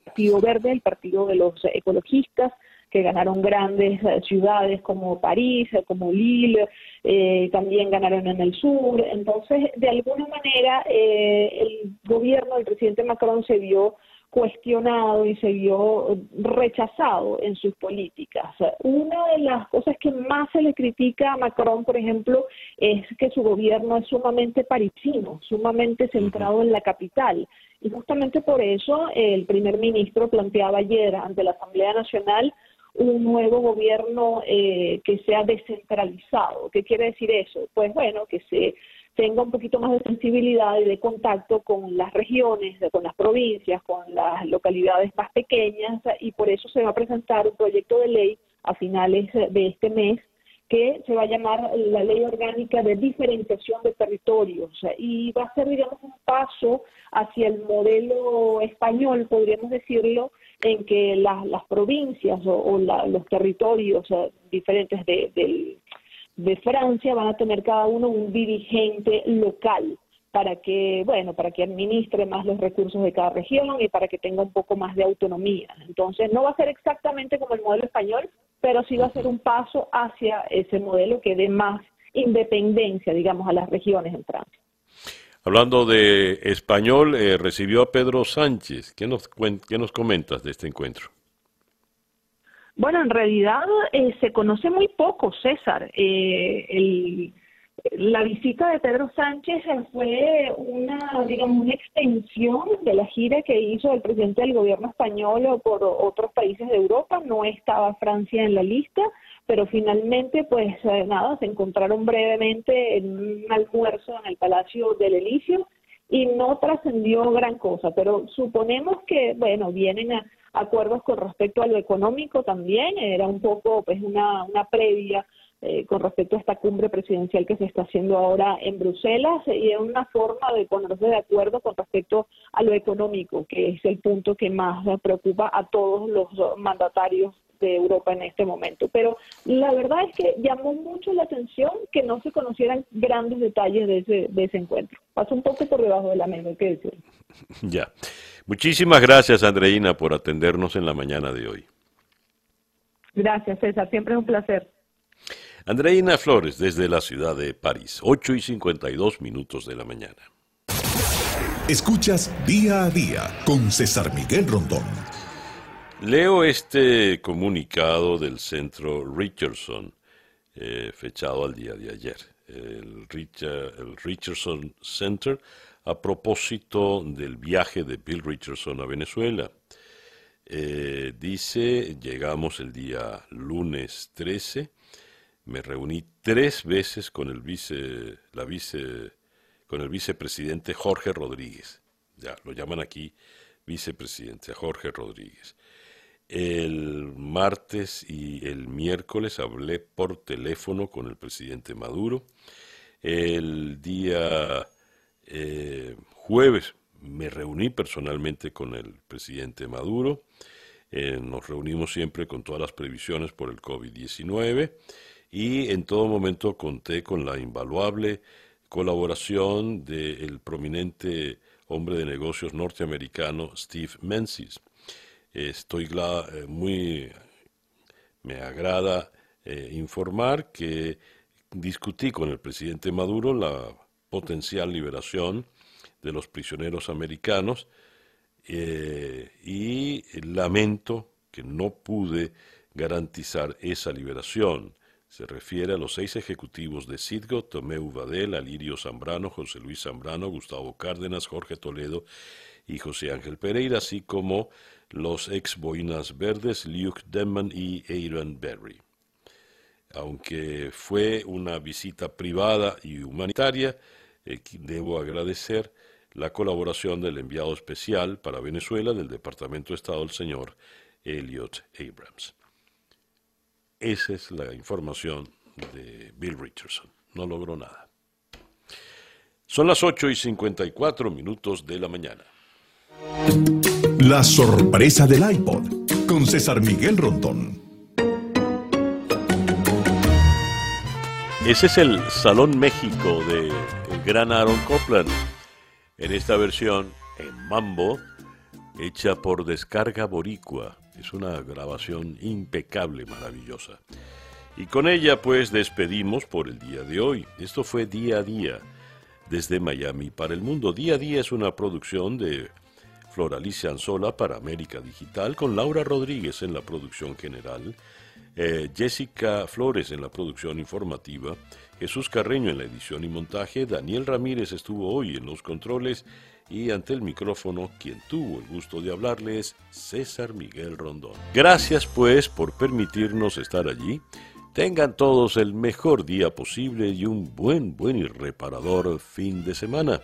Partido Verde, el partido de los ecologistas, que ganaron grandes eh, ciudades como París, eh, como Lille, también ganaron en el sur. Entonces, de alguna manera, el gobierno del presidente Macron se vio cuestionado y se vio rechazado en sus políticas. Una de las cosas que más se le critica a Macron, por ejemplo, es que su gobierno es sumamente parisino, sumamente centrado en la capital. Y justamente por eso el primer ministro planteaba ayer ante la Asamblea Nacional un nuevo gobierno eh, que sea descentralizado. ¿Qué quiere decir eso? Pues bueno, que se tenga un poquito más de sensibilidad y de contacto con las regiones, con las provincias, con las localidades más pequeñas y por eso se va a presentar un proyecto de ley a finales de este mes que se va a llamar la Ley Orgánica de Diferenciación de Territorios y va a ser, digamos, un paso hacia el modelo español, podríamos decirlo, en que las provincias o, los territorios diferentes de, de Francia van a tener cada uno un dirigente local para que, bueno, para que administre más los recursos de cada región y para que tenga un poco más de autonomía. Entonces, no va a ser exactamente como el modelo español, pero sí va a ser un paso hacia ese modelo que dé más independencia, digamos, a las regiones en Francia. Hablando de español, eh, recibió a Pedro Sánchez. ¿Qué nos, ¿Qué nos comentas de este encuentro? Bueno, en realidad eh, se conoce muy poco, César. Eh, el, la visita de Pedro Sánchez fue una, digamos, una extensión de la gira que hizo el presidente del gobierno español por otros países de Europa. No estaba Francia en la lista, pero finalmente, pues eh, nada, se encontraron brevemente en un almuerzo en el Palacio del Elíseo y no trascendió gran cosa, pero suponemos que, bueno, vienen a acuerdos con respecto a lo económico también, era un poco, pues, una, una previa eh, con respecto a esta cumbre presidencial que se está haciendo ahora en Bruselas y es una forma de ponerse de acuerdo con respecto a lo económico, que es el punto que más preocupa a todos los mandatarios de Europa en este momento. Pero la verdad es que llamó mucho la atención que no se conocieran grandes detalles de ese, de ese encuentro. Pasó un poco por debajo de la mesa, hay que decir. Ya. Muchísimas gracias, Andreina, por atendernos en la mañana de hoy. Gracias, César. Siempre es un placer. Andreina Flores, desde la ciudad de París, 8 y 52 minutos de la mañana. Escuchas día a día con César Miguel Rondón. Leo este comunicado del centro Richardson, eh, fechado al día de ayer. El, Richardson Center a propósito del viaje de Bill Richardson a Venezuela. Eh, dice, llegamos el día lunes 13 me reuní tres veces con el vice, la vice, con el vicepresidente Jorge Rodríguez. Ya, lo llaman aquí vicepresidente, Jorge Rodríguez. El martes y el miércoles hablé por teléfono con el presidente Maduro. El día eh, jueves me reuní personalmente con el presidente Maduro. Eh, nos reunimos siempre con todas las previsiones por el COVID-19 y en todo momento conté con la invaluable colaboración del prominente hombre de negocios norteamericano Steve Menzies. Estoy eh, muy, me agrada eh, informar que discutí con el presidente Maduro la potencial liberación de los prisioneros americanos eh, y lamento que no pude garantizar esa liberación. Se refiere a los seis ejecutivos de Citgo, Tomeu Vadel, Alirio Zambrano, José Luis Zambrano, Gustavo Cárdenas, Jorge Toledo y José Ángel Pereira, así como los ex Boinas Verdes, Luke Denman y Aaron Berry. Aunque fue una visita privada y humanitaria, eh, debo agradecer la colaboración del enviado especial para Venezuela del Departamento de Estado, el señor Elliot Abrams. Esa es la información de Bill Richardson. No logró nada. Son las 8 y 54 minutos de la mañana. La sorpresa del iPod con César Miguel Rondón. Ese es el Salón México de gran Aaron Copland. En esta versión en mambo, hecha por Descarga Boricua. Es una grabación impecable, maravillosa. Y con ella pues despedimos por el día de hoy. Esto fue Día a Día desde Miami para el mundo. Día a Día es una producción de Flor Alicia Anzola para América Digital, con Laura Rodríguez en la producción general, eh, Jessica Flores en la producción informativa, Jesús Carreño en la edición y montaje, Daniel Ramírez estuvo hoy en los controles y ante el micrófono quien tuvo el gusto de hablarles, César Miguel Rondón. Gracias pues por permitirnos estar allí. Tengan todos el mejor día posible y un buen, buen y reparador fin de semana.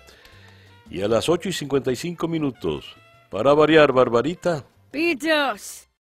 Y a las 8 y 55 minutos, para variar, Barbarita. Pitos.